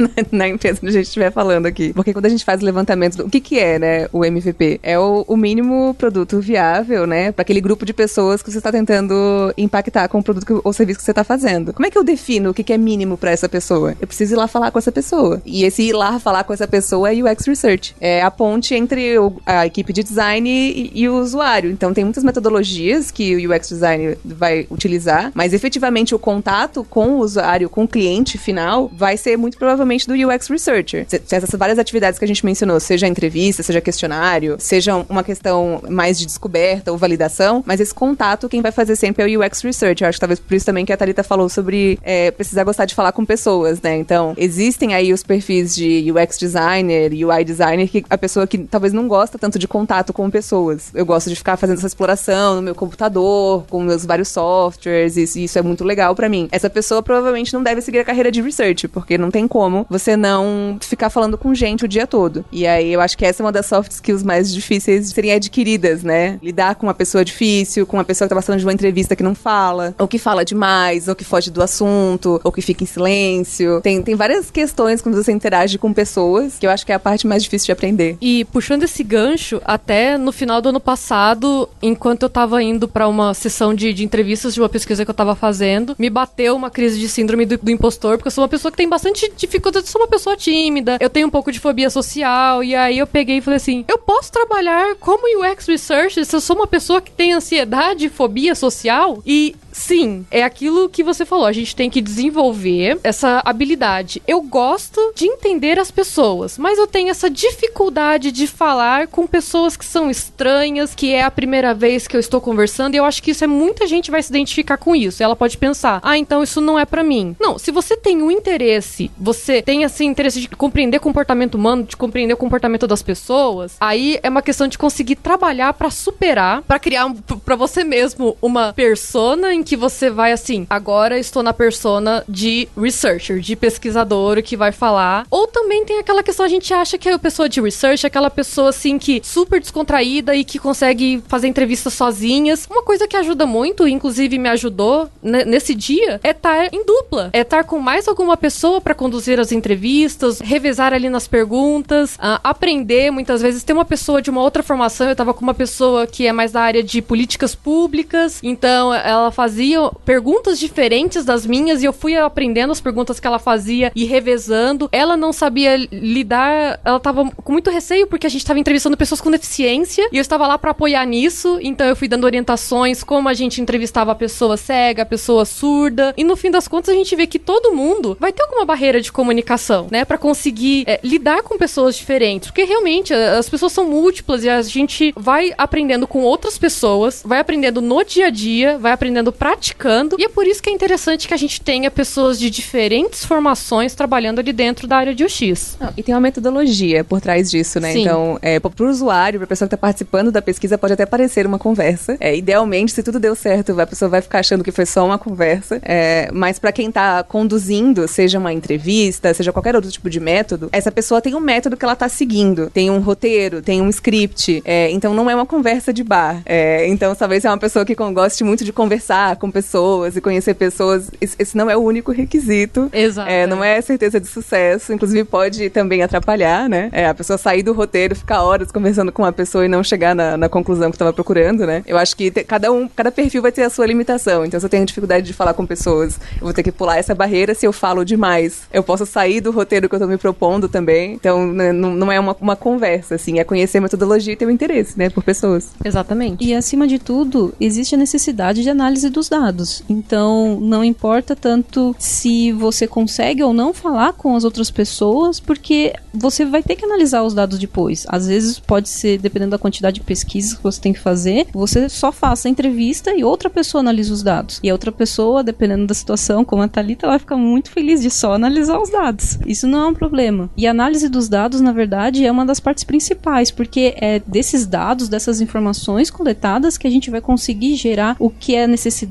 Na, na empresa que a gente estiver falando aqui. Porque quando a gente faz o levantamento do o que, que é, né, o MVP? É o, o mínimo produto viável, né? Para aquele grupo de pessoas que você está tentando impactar com o produto que, ou serviço que você está fazendo. Como é que eu defino o que, que é mínimo para essa pessoa? Eu preciso ir lá falar com essa pessoa. E esse ir lá falar falar com essa pessoa é UX Research. É a ponte entre o, a equipe de design e, e, o usuário. Então tem muitas metodologias que o UX Design vai utilizar, mas efetivamente o contato com o usuário, com o cliente final, vai ser muito provavelmente do UX Researcher. Se, essas várias atividades que a gente mencionou, seja entrevista, seja questionário, seja uma questão mais de descoberta ou validação, mas esse contato quem vai fazer sempre é o UX Researcher. Acho que talvez por isso também que a Thalita falou sobre é, precisar gostar de falar com pessoas, né? Então, existem aí os perfis de UX UX designer, UI designer, que a pessoa que talvez não gosta tanto de contato com pessoas. Eu gosto de ficar fazendo essa exploração no meu computador, com meus vários softwares, e isso é muito legal para mim. Essa pessoa provavelmente não deve seguir a carreira de research, porque não tem como você não ficar falando com gente o dia todo. E aí eu acho que essa é uma das soft skills mais difíceis de serem adquiridas, né? Lidar com uma pessoa difícil, com uma pessoa que tá passando de uma entrevista que não fala, ou que fala demais, ou que foge do assunto, ou que fica em silêncio. Tem, tem várias questões quando você interage com pessoas pessoas, que eu acho que é a parte mais difícil de aprender. E puxando esse gancho, até no final do ano passado, enquanto eu tava indo para uma sessão de, de, entrevistas de uma pesquisa que eu tava fazendo, me bateu uma crise de síndrome do, do, impostor, porque eu sou uma pessoa que tem bastante dificuldade, eu sou uma pessoa tímida, eu tenho um pouco de fobia social, e aí eu peguei e falei assim: eu posso trabalhar como UX Researcher se eu sou uma pessoa que tem ansiedade e fobia social? E Sim, é aquilo que você falou. A gente tem que desenvolver essa habilidade. Eu gosto de entender as pessoas, mas eu tenho essa dificuldade de falar com pessoas que são estranhas, que é a primeira vez que eu estou conversando. E eu acho que isso é muita gente vai se identificar com isso. Ela pode pensar: ah, então isso não é para mim. Não, se você tem um interesse, você tem esse interesse de compreender comportamento humano, de compreender o comportamento das pessoas, aí é uma questão de conseguir trabalhar para superar, para criar para você mesmo uma persona em que você vai assim, agora estou na persona de researcher, de pesquisador que vai falar. Ou também tem aquela questão, a gente acha que a pessoa de research é aquela pessoa assim que super descontraída e que consegue fazer entrevistas sozinhas. Uma coisa que ajuda muito, inclusive me ajudou nesse dia, é estar em dupla. É estar com mais alguma pessoa para conduzir as entrevistas, revezar ali nas perguntas, uh, aprender muitas vezes. Tem uma pessoa de uma outra formação, eu tava com uma pessoa que é mais da área de políticas públicas, então ela faz fazia perguntas diferentes das minhas e eu fui aprendendo as perguntas que ela fazia e revezando. Ela não sabia lidar, ela tava com muito receio porque a gente tava entrevistando pessoas com deficiência e eu estava lá para apoiar nisso, então eu fui dando orientações como a gente entrevistava a pessoa cega, a pessoa surda. E no fim das contas a gente vê que todo mundo vai ter alguma barreira de comunicação, né, para conseguir é, lidar com pessoas diferentes, porque realmente as pessoas são múltiplas e a gente vai aprendendo com outras pessoas, vai aprendendo no dia a dia, vai aprendendo praticando, e é por isso que é interessante que a gente tenha pessoas de diferentes formações trabalhando ali dentro da área de UX. Não, e tem uma metodologia por trás disso, né? Sim. Então, é, pro usuário, pra pessoa que tá participando da pesquisa, pode até parecer uma conversa. É, idealmente, se tudo deu certo, a pessoa vai ficar achando que foi só uma conversa. É, mas para quem tá conduzindo, seja uma entrevista, seja qualquer outro tipo de método, essa pessoa tem um método que ela tá seguindo. Tem um roteiro, tem um script. É, então, não é uma conversa de bar. É, então, talvez é uma pessoa que goste muito de conversar com pessoas e conhecer pessoas. Esse, não é o único requisito. Exato. É, não é certeza de sucesso. Inclusive, pode também atrapalhar, né? É, a pessoa sair do roteiro, ficar horas conversando com uma pessoa e não chegar na, na conclusão que estava procurando, né? Eu acho que te- cada um, cada perfil vai ter a sua limitação. Então, se eu tenho dificuldade de falar com pessoas, eu vou ter que pular essa barreira. Se eu falo demais, eu posso sair do roteiro que eu tô me propondo também. Então, né, não, não é uma, uma conversa, assim, é conhecer a metodologia e ter o interesse, né, por pessoas. Exatamente. E acima de tudo, existe a necessidade de análise dos dados. Então, não importa tanto se você consegue ou não falar com as outras pessoas, porque você vai ter que analisar os dados depois. Às vezes pode ser, dependendo da quantidade de pesquisas que você tem que fazer, você só faça a entrevista e outra pessoa analisa os dados. E a outra pessoa, dependendo da situação, como a Thalita, ela vai ficar muito feliz de só analisar os dados. Isso não é um problema. E a análise dos dados, na verdade, é uma das partes principais, porque é desses dados, dessas informações coletadas que a gente vai conseguir gerar o que é necessidade,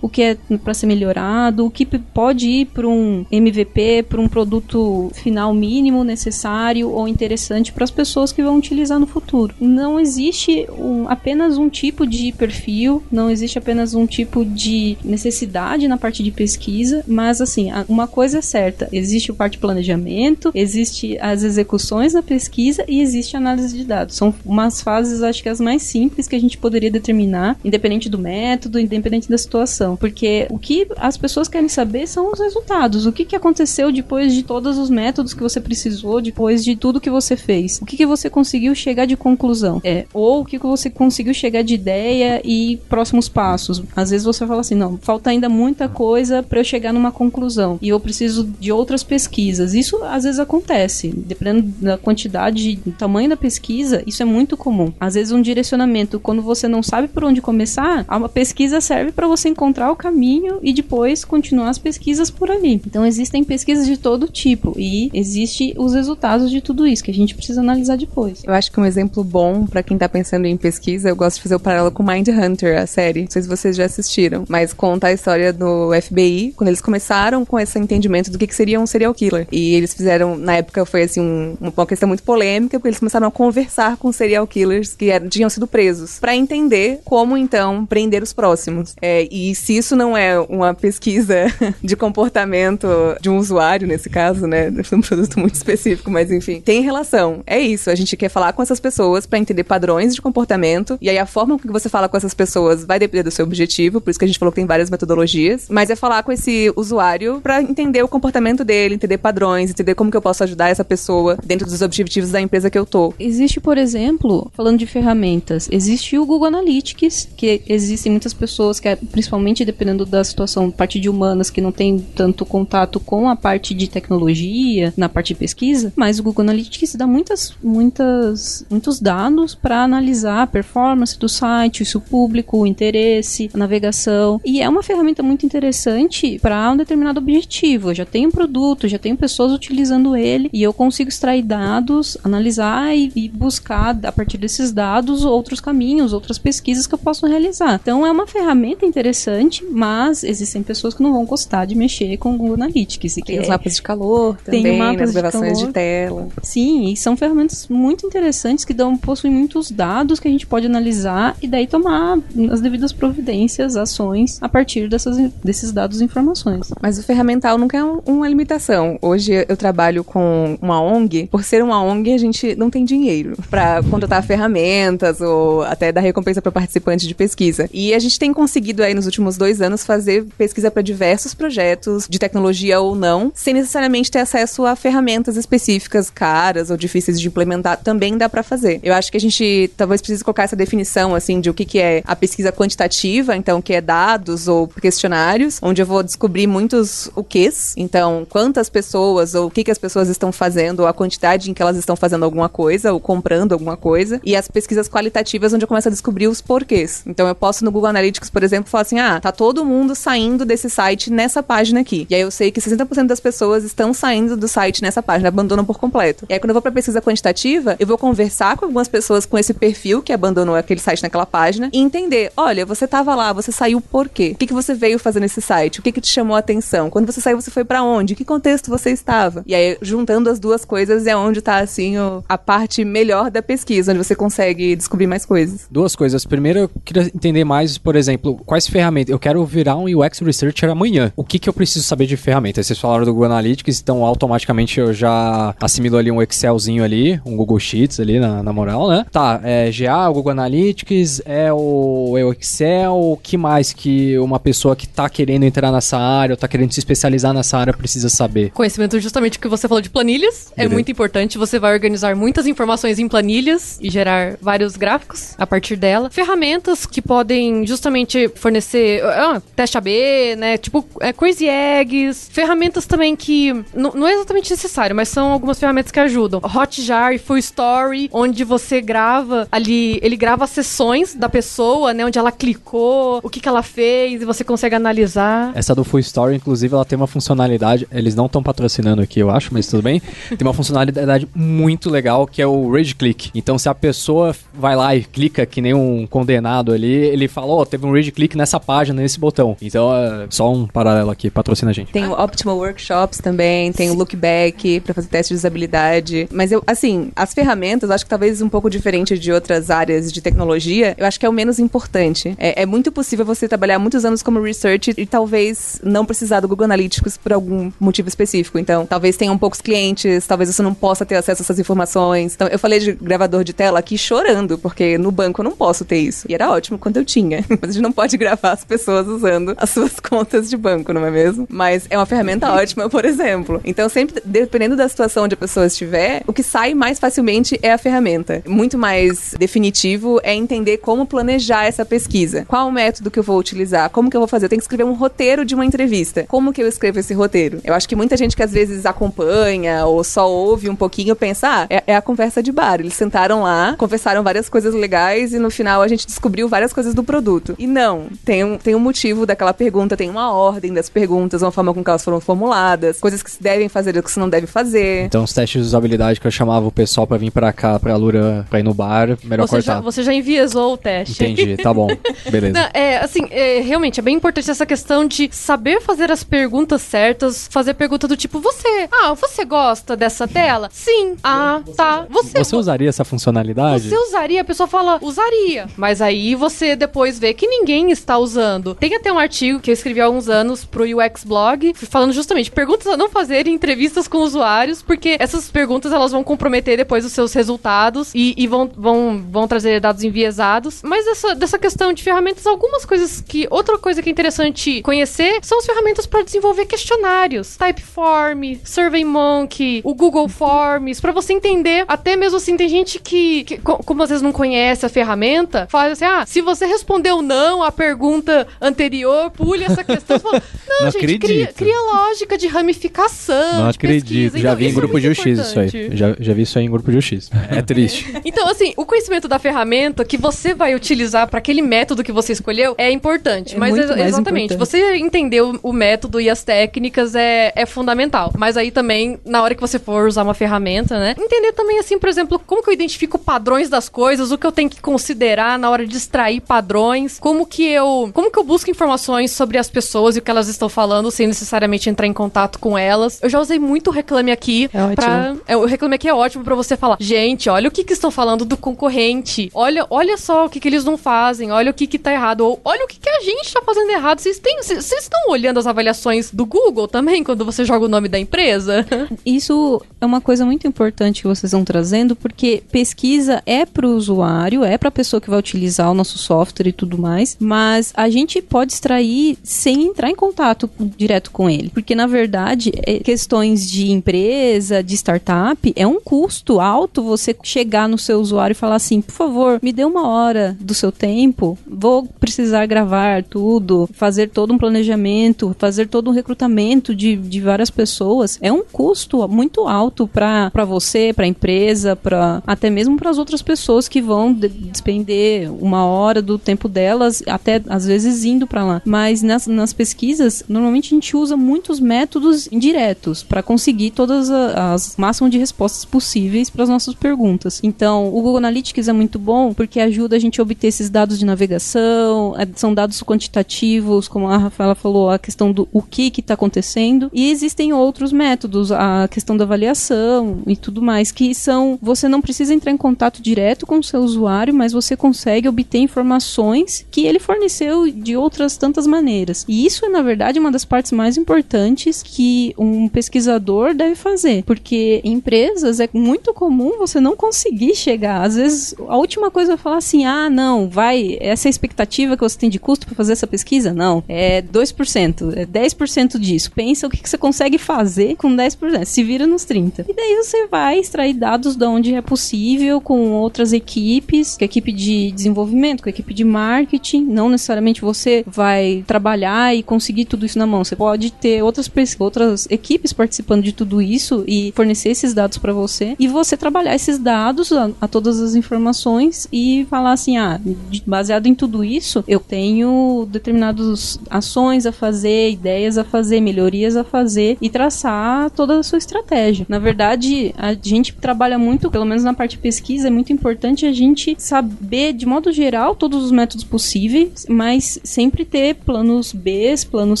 o que é para ser melhorado, o que pode ir para um MVP, para um produto final mínimo necessário ou interessante para as pessoas que vão utilizar no futuro. Não existe um- apenas um tipo de perfil, não existe apenas um tipo de necessidade na parte de pesquisa, mas assim, uma coisa é certa, existe o parte de planejamento, existe as execuções na pesquisa e existe a análise de dados. São umas fases, acho que as mais simples que a gente poderia determinar, independente do método, independente da situação, porque o que as pessoas querem saber são os resultados, o que, que aconteceu depois de todos os métodos que você precisou, depois de tudo que você fez, o que, que você conseguiu chegar de conclusão, é, ou o que, que você conseguiu chegar de ideia e próximos passos. Às vezes você fala assim, não, falta ainda muita coisa para eu chegar numa conclusão e eu preciso de outras pesquisas. Isso às vezes acontece, dependendo da quantidade, do tamanho da pesquisa, isso é muito comum. Às vezes um direcionamento, quando você não sabe por onde começar, a pesquisa serve para você encontrar o caminho e depois continuar as pesquisas por ali. Então existem pesquisas de todo tipo e existe os resultados de tudo isso que a gente precisa analisar depois. Eu acho que um exemplo bom pra quem tá pensando em pesquisa, eu gosto de fazer o paralelo com Mind Hunter, a série. Não sei se vocês já assistiram, mas conta a história do FBI, quando eles começaram com esse entendimento do que, que seria um serial killer. E eles fizeram, na época foi assim, um- uma questão muito polêmica, porque eles começaram a conversar com serial killers que eram- tinham sido presos, pra entender como então prender os próximos. É, e se isso não é uma pesquisa de comportamento de um usuário, nesse caso, né, de um produto muito específico, mas enfim, tem relação. É isso, a gente quer falar com essas pessoas pra entender padrões de comportamento, e aí a forma com que você fala com essas pessoas vai depender do seu objetivo, por isso que a gente falou que tem várias metodologias, mas é falar com esse usuário pra entender o comportamento dele, entender padrões, entender como que eu posso ajudar essa pessoa dentro dos objetivos da empresa que eu tô. Existe, por exemplo, falando de ferramentas, existe o Google Analytics, que existem muitas pessoas que, principalmente dependendo da situação, parte de humanas que não tem tanto contato com a parte de tecnologia, na parte de pesquisa, mas o Google Analytics dá muitas, muitas, muitos dados para analisar a performance do site, o público, o interesse, a navegação, e é uma ferramenta muito interessante para um determinado objetivo. Eu já tenho um produto, já tenho pessoas utilizando ele e eu consigo extrair dados, analisar e, e buscar a partir desses dados outros caminhos, outras pesquisas que eu posso realizar. Então é uma ferramenta interessante, mas existem pessoas que não vão gostar de mexer com o Google Analytics. E que Tem os é- mapas de calor Tem também, mapas nas de gravações de, calor. tela. Sim, e são ferramentas muito interessantes que dão, possuem muitos dados que a gente pode analisar e daí tomar as devidas providências, ações a partir dessas, desses dados e informações. Mas o ferramental nunca é um- uma limitação. Hoje eu trabalho com uma ONG. Por ser uma ONG, a gente não tem dinheiro pra contratar ferramentas ou até dar recompensa para participante de pesquisa. E a gente tem conseguido conseguido aí nos últimos dois anos fazer pesquisa para diversos projetos de tecnologia ou não, sem necessariamente ter acesso a ferramentas específicas caras ou difíceis de implementar. Também dá para fazer. Eu acho que a gente talvez precise colocar essa definição assim de o que, que é a pesquisa quantitativa, então que é dados ou questionários, onde eu vou descobrir muitos o quês. Então, quantas pessoas ou o que, que as pessoas estão fazendo, ou a quantidade em que elas estão fazendo alguma coisa ou comprando alguma coisa. E as pesquisas qualitativas, onde eu começo a descobrir os porquês. Então, eu posso no Google Analytics, por exemplo, falar assim: ah, tá todo mundo saindo desse site nessa página aqui. E aí eu sei que 60% das pessoas estão saindo do site nessa página, abandonam por completo. E aí, quando eu vou pra pesquisa quantitativa, eu vou conversar com algumas pessoas com esse perfil que abandonou aquele site naquela página e entender: olha, você tava lá, você saiu por quê? O que, que você veio fazer nesse site? O que, que te chamou a atenção? Quando você saiu, você foi para onde? Que contexto você estava? E aí, juntando as duas coisas, é onde tá, assim, a parte melhor da pesquisa, onde você consegue descobrir mais coisas. Duas coisas. Primeiro, eu queria entender mais, por exemplo, quais ferramentas. Eu quero virar um UX Researcher amanhã. O que, que eu preciso saber de ferramentas? Vocês falaram do Google Analytics, então automaticamente eu já assimilo ali um Excelzinho ali, um Google Sheets ali, na, na moral, né? Tá, é GA, o Google Analytics, é o, é o Excel, o que mais que uma pessoa que tá querendo entrar nessa área ou tá querendo se especializar nessa área precisa saber? Conhecimento justamente o que você falou de planilhas. É Beleza. muito importante. Você vai organizar muitas informações em planilhas e gerar vários gráficos a partir dela. Ferramentas que podem justamente fornecer ah, teste AB, né? Tipo é, Crazy Eggs. Ferramentas também que não é exatamente necessário, mas são algumas ferramentas que ajudam. Hotjar, Full Story, onde você grava ali, ele grava sessões da pessoa, né? Onde ela clicou, o que, que ela fez e você consegue analisar. Essa do Full Story, inclusive, ela tem uma funcionalidade. Eles não estão patrocinando aqui, eu acho, mas tudo bem. Tem uma funcionalidade muito legal que é o Rage Click. Então, se a pessoa vai lá e clica que nem um condenado ali, ele fala: Ó, teve um Rage Click nessa página, nesse botão. Então, é só um paralelo aqui, patrocina a gente. Tem o Optimal Workshops também, tem o Lookback pra fazer teste de usabilidade. Mas eu, assim, as ferramentas, acho que talvez um pouco diferente de outras áreas de tecnologia, eu acho que é o menos importante. É, é muito possível você trabalhar muitos anos como research e talvez não precisar do Google Analytics por algum motivo específico. Então, talvez tenham poucos clientes, talvez você não possa ter acesso a essas informações. Então, eu falei de gravador de tela aqui chorando, porque no banco eu não posso ter isso. E era ótimo quando eu tinha. Mas a gente não pode gravar as pessoas usando as suas contas de banco, não é mesmo? Mas é uma ferramenta ótima, por exemplo. Então, sempre, dependendo da situação onde a pessoa estiver, o que sai mais facilmente é a ferramenta. Muito mais definitivo é entender como planejar essa pesquisa. Qual o método que eu vou utilizar? Como que eu vou fazer? Eu tenho que escrever um roteiro de uma entrevista. Como que eu escrevo esse roteiro? Eu acho que muita gente que às vezes acompanha ou só ouve um pouquinho pensa, ah, é, é a conversa de bar. Eles sentaram lá, conversaram várias coisas legais e no final a gente descobriu várias coisas do produto. E não, tem um, tem um motivo daquela pergunta, tem uma ordem das perguntas, uma forma com que elas foram formuladas, coisas que se devem fazer e o que se não deve fazer. Então, os testes de usabilidade que eu chamava o pessoal pra vir pra cá, pra Lura, pra ir no bar, melhor Você já, cortar. você já enviesou o teste. Entendi, tá bom. Beleza. Não, é, assim, é, realmente é bem importante essa questão de saber fazer as perguntas certas, fazer pergunta do tipo, você, ah, você gosta dessa tela? Sim. Ah, tá. Você, Você usaria essa funcionalidade? você usaria? A pessoa fala, usaria. Mas aí você depois vê que ninguém está usando. Tem até um artigo que eu escrevi há alguns anos pro UX Blog, falando justamente perguntas a não fazer em entrevistas com usuários, porque essas perguntas elas vão comprometer depois os seus resultados e, e vão, vão, vão trazer dados enviesados. Mas essa, dessa questão de ferramentas, algumas coisas que. Outra coisa que é interessante conhecer são as ferramentas para desenvolver questionários. Typeform, SurveyMonkey, o Google Forms, para você entender. Até mesmo assim, tem gente que, que co- como às vezes não conhece a ferramenta, fala assim: ah, se você respondeu não pergunta anterior, pule essa questão. Você fala, não, Não gente, cria, acredito. cria lógica de ramificação. Não de pesquisa. acredito. Já Então, vi em isso é grupo de muito UX isso aí. importante. Já, já vi isso aí em grupo de UX. É triste. Então, assim, o conhecimento da ferramenta que você vai utilizar para aquele método que você escolheu é importante. É mas ex- mais exatamente, importante. você entender o, o método e as técnicas é, é fundamental. Mas aí também, na hora que você for usar uma ferramenta, né? Entender também, assim, por exemplo, como que eu identifico padrões das coisas, o que eu tenho que considerar na hora de extrair padrões, como que eu. Como que eu busco informações sobre as pessoas e o que elas estão falando sem necessariamente entrar em contato com elas. Eu já usei muito o Reclame Aqui É ótimo. pra é, o Reclame Aqui é ótimo pra você falar. Gente, olha o que, que estão falando do concorrente. Olha, olha só o que, que eles não fazem. Olha o que, que tá errado. Ou olha o que, que a gente tá fazendo errado. Vocês têm- Vocês vocês estão olhando as avaliações do Google também quando você joga o nome da empresa? Isso é uma coisa muito importante que vocês estão trazendo, porque pesquisa é para o usuário, é para a pessoa que vai utilizar o nosso software e tudo mais, mas a gente pode extrair sem entrar em contato direto com ele. Porque, na verdade, é questões de empresa, de startup, é um custo alto você chegar no seu usuário e falar assim: por favor, me dê uma hora do seu tempo, vou precisar gravar tudo, fazer todo um planejamento, fazer todo um recrutamento de, de várias pessoas. É um custo muito alto para você, para a empresa, para até mesmo para as outras pessoas que vão de, despender uma hora do tempo delas, até às vezes indo para lá. Mas nas, nas pesquisas, normalmente a gente usa muitos métodos indiretos para conseguir todas as, máximas de respostas possíveis para as nossas perguntas. Então, o Google Analytics é muito bom porque ajuda a gente a obter esses dados de navegação, é, são dados quantitativos, como a Rafaela falou, a questão do o que está acontecendo. E existem outros métodos, a questão da avaliação e tudo mais, que são. Você não precisa entrar em contato direto com o seu usuário, mas você consegue obter informações que ele forneceu de outras tantas maneiras. E isso é, na verdade, uma das partes mais importantes que um pesquisador deve fazer, porque em empresas é muito comum você não conseguir chegar. Às vezes, a última coisa é falar assim: ah, não, vai, essa é a expectativa que você tem de custo para fazer essa pesquisa? Não, é 2%, é 10% disso. Pensa o que, que você consegue fazer com 10%, se vira nos 30%. E daí você vai extrair dados de onde é possível com outras equipes, com a equipe de desenvolvimento, com a equipe de marketing. Não necessariamente você vai trabalhar e conseguir tudo isso na mão. Você pode ter outras, outras equipes participando de tudo isso e fornecer esses dados para você e você trabalhar esses dados a, a, todas as informações e falar assim, ah, baseado em tudo isso, eu tenho determinadas ações a fazer, ideias a fazer, melhorias a fazer e traçar toda a sua estratégia. Na verdade, a gente trabalha muito, pelo menos na parte de pesquisa, é muito importante a gente saber, de modo geral, todos os métodos possíveis, mas sempre ter planos B, planos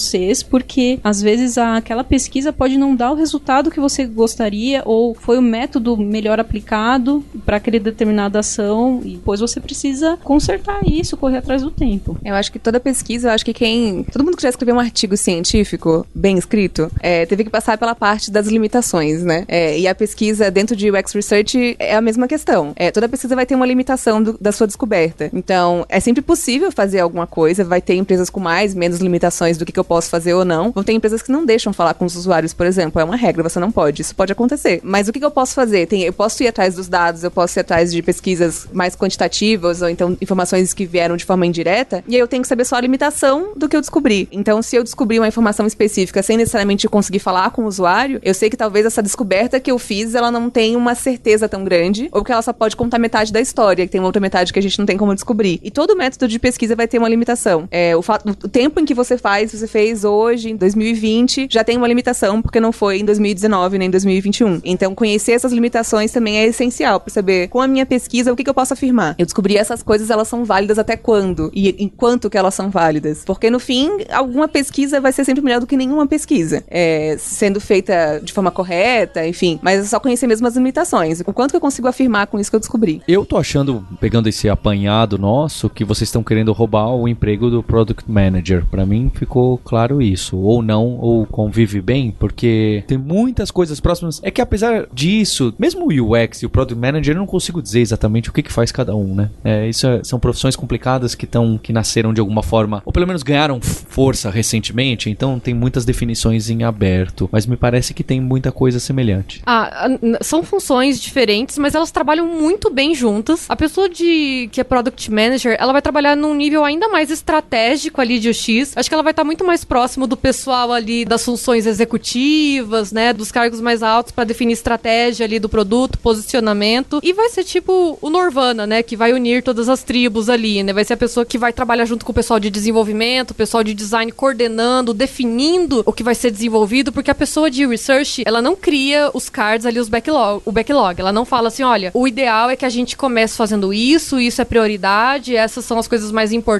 C, porque às vezes aquela pesquisa pode não dar o resultado que você gostaria ou foi o método melhor aplicado para aquela determinada ação e depois você precisa consertar isso, correr atrás do tempo. Eu acho que toda pesquisa, eu acho que quem. Todo mundo que já escreveu um artigo científico bem escrito é, teve que passar pela parte das limitações, né? É, e a pesquisa dentro de UX Research é a mesma questão. É, toda pesquisa vai ter uma limitação do, da sua descoberta. Então, é sempre possível fazer alguma coisa, vai ter empresas com mais, menos limitações do que, que eu posso fazer ou não. Vão ter empresas que não deixam falar com os usuários, por exemplo. É uma regra, você não pode. Isso pode acontecer. Mas o que, que eu posso fazer? Tem, eu posso ir atrás dos dados, eu posso ir atrás de pesquisas mais quantitativas, ou então informações que vieram de forma indireta, e aí eu tenho que saber só a limitação do que eu descobri. Então, se eu descobrir uma informação específica sem necessariamente conseguir falar com o usuário, eu sei que talvez essa descoberta que eu fiz, ela não tem uma certeza tão grande, ou que ela só pode contar metade da história, que tem uma outra metade que a gente não tem como descobrir. E todo método de pesquisa vai ter uma limitação. É, o, o tempo em que você faz, você fez hoje, em 2020, já tem uma limitação, porque não foi em 2019 nem em 2021. Então, conhecer essas limitações também é essencial para saber, com a minha pesquisa, o que, que, eu posso afirmar. Eu descobri essas coisas, elas são válidas até quando? E enquanto que elas são válidas? Porque, no fim, alguma pesquisa vai ser sempre melhor do que nenhuma pesquisa. É, sendo feita de forma correta, enfim. Mas é só conhecer mesmo as limitações. O quanto que eu consigo afirmar com isso que eu descobri. Eu tô achando, pegando esse apanhado nosso, que vocês estão querendo roubar o emprego do Product Manager. Para mim ficou claro isso. Ou não, ou convive bem, porque tem muitas coisas próximas. É que apesar disso, mesmo o UX e o Product Manager, eu não consigo dizer exatamente o que, que faz cada um, né? É, isso é, são profissões complicadas que, tão, que nasceram de alguma forma, ou pelo menos ganharam força recentemente, então tem muitas definições em aberto, mas me parece que tem muita coisa semelhante. Ah, são funções diferentes, mas elas trabalham muito bem juntas. A pessoa de que é Product Manager, ela vai trabalhar num nível ainda mais estratégico ali de UX. Acho que ela vai estar muito mais próximo do pessoal ali das funções executivas, né, dos cargos mais altos para definir estratégia ali do produto, posicionamento. E vai ser tipo o Norvana, né? Que vai unir todas as tribos ali, né? Vai ser a pessoa que vai trabalhar junto com o pessoal de desenvolvimento, o pessoal de design coordenando, definindo o que vai ser desenvolvido, porque a pessoa de research, ela não cria os cards ali, os backlog, o backlog. Ela não fala assim, olha, o ideal é que a gente comece fazendo isso, isso é prioridade, essas são as coisas mais importantes.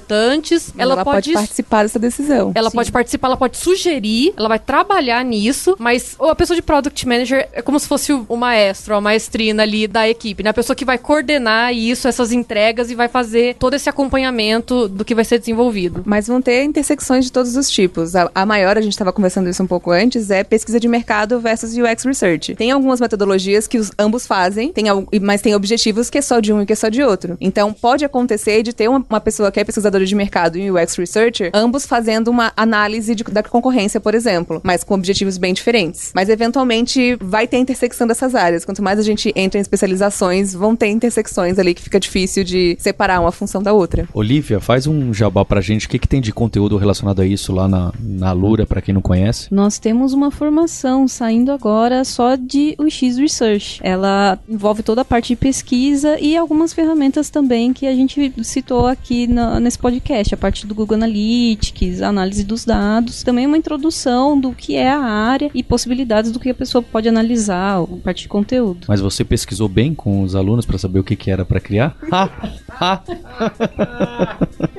Ela, ela pode, pode, participar dessa decisão. Ela Sim. pode participar, ela pode sugerir, ela vai trabalhar nisso, mas a pessoa de product manager é como se fosse o maestro, a maestrina ali da equipe, né? A pessoa que vai coordenar isso, essas entregas e vai fazer todo esse acompanhamento do que vai ser desenvolvido. Mas vão ter intersecções de todos os tipos. A, a maior, a gente estava conversando isso um pouco antes, é pesquisa de mercado versus UX Research. Tem algumas metodologias que os ambos fazem, tem, mas tem objetivos que é só de um e que é só de outro. Então, pode acontecer de ter uma, uma pessoa que é pesquisadora pesquisador de mercado e UX researcher, ambos fazendo uma análise de, da concorrência, por exemplo, mas com objetivos bem diferentes. Mas eventualmente vai ter intersecção dessas áreas. Quanto mais a gente entra em especializações, vão ter intersecções ali que fica difícil de separar uma função da outra. Olivia, faz um jabá pra gente. O que, que tem de conteúdo relacionado a isso lá na, na Lura, pra quem não conhece? Nós temos uma formação saindo agora só de UX Research. Ela envolve toda a parte de pesquisa e algumas ferramentas também que a gente citou aqui na, nesse podcast, a parte do Google Analytics, análise dos dados, também uma introdução do que é a área e possibilidades do que a pessoa pode analisar, a parte de conteúdo. Mas você pesquisou bem com os alunos pra saber o que, que era pra criar? Ha! Ha!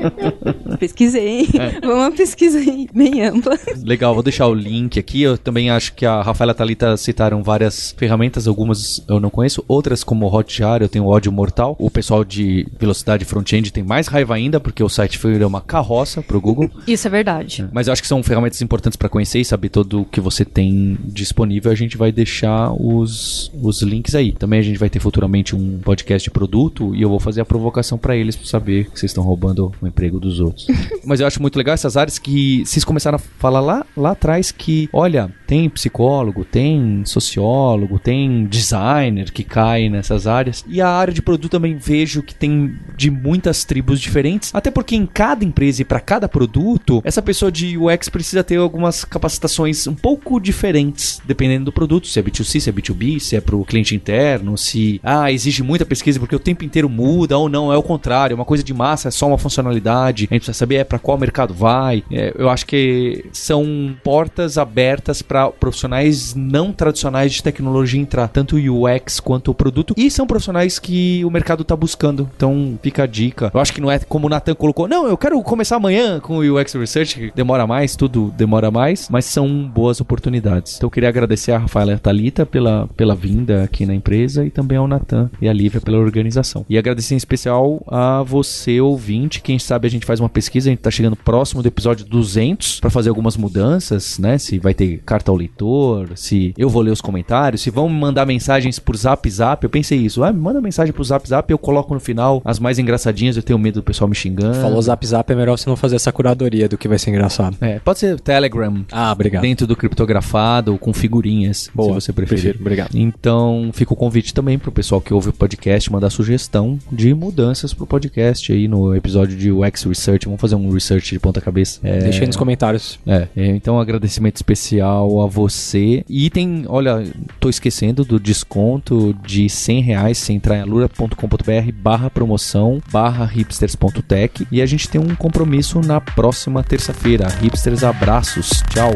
Pesquisei. Foi uma pesquisa aí bem ampla. Legal, vou deixar o link aqui. Eu também acho que a Rafaela e a Thalita citaram várias ferramentas, algumas eu não conheço, outras como o Hotjar, eu tenho ódio mortal. O pessoal de velocidade front-end tem mais raiva ainda, porque o site foi uma carroça pro Google. Isso é verdade. Mas eu acho que são ferramentas importantes para conhecer e saber tudo o que você tem disponível. A gente vai deixar os, os links aí. Também a gente vai ter futuramente um podcast de produto e eu vou fazer a provocação para eles pra saber que vocês estão roubando o emprego dos outros. Mas eu acho muito legal essas áreas que vocês começaram a falar lá, lá atrás que, olha, tem psicólogo, tem sociólogo, tem designer que cai nessas áreas. E a área de produto também vejo que tem de muitas tribos diferentes. Até porque em cada empresa e para cada produto, essa pessoa de UX precisa ter algumas capacitações um pouco diferentes, dependendo do produto. Se é B2C, se é B2B, se é para o cliente interno, se ah, exige muita pesquisa porque o tempo inteiro muda ou não, é o contrário, uma coisa de massa é só uma funcionalidade. A gente precisa saber é para qual mercado vai. É, eu acho que são portas abertas para profissionais não tradicionais de tecnologia entrar, tanto o UX quanto o produto. E são profissionais que o mercado tá buscando. Então fica a dica. Eu acho que não é como o Colocou, não, eu quero começar amanhã com o UX Research, que demora mais, tudo demora mais, mas são boas oportunidades. Então eu queria agradecer a Rafaela a Thalita pela, pela vinda aqui na empresa e também ao Nathan e a Lívia pela organização. E agradecer em especial a você, ouvinte. Quem sabe a gente faz uma pesquisa, a gente tá chegando próximo do episódio 200 para fazer algumas mudanças, né? Se vai ter carta ao leitor, se eu vou ler os comentários, se vão me mandar mensagens por Zap Zap. Eu pensei isso, ah, me manda mensagem pro Zap Zap, eu coloco no final as mais engraçadinhas, eu tenho medo do pessoal me xingando. Falou zap zap, é melhor você não fazer essa curadoria do que vai ser engraçado. É, pode ser Telegram. Ah, obrigado. Dentro do criptografado, com figurinhas, Boa, se você preferir. prefiro, obrigado. Então, fica o convite também pro pessoal que ouve o podcast mandar sugestão de mudanças pro podcast aí no episódio de UX Research. Vamos fazer um research de ponta cabeça. É, Deixa aí nos comentários. é, é, então agradecimento especial a você. E tem, olha, tô esquecendo do desconto de 100 reais se entrar em alura.com.br barra promoção barra hipsters.tech. E a gente tem um compromisso na próxima terça-feira. Hipsters, abraços. Tchau.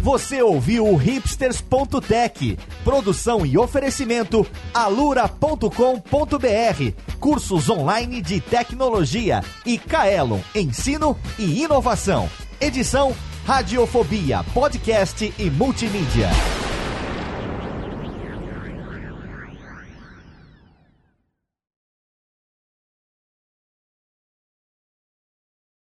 Você ouviu o hipsters.tech, produção e oferecimento alura.com.br, cursos online de tecnologia e Kaelon, ensino e inovação. Edição Radiofobia, podcast e multimídia.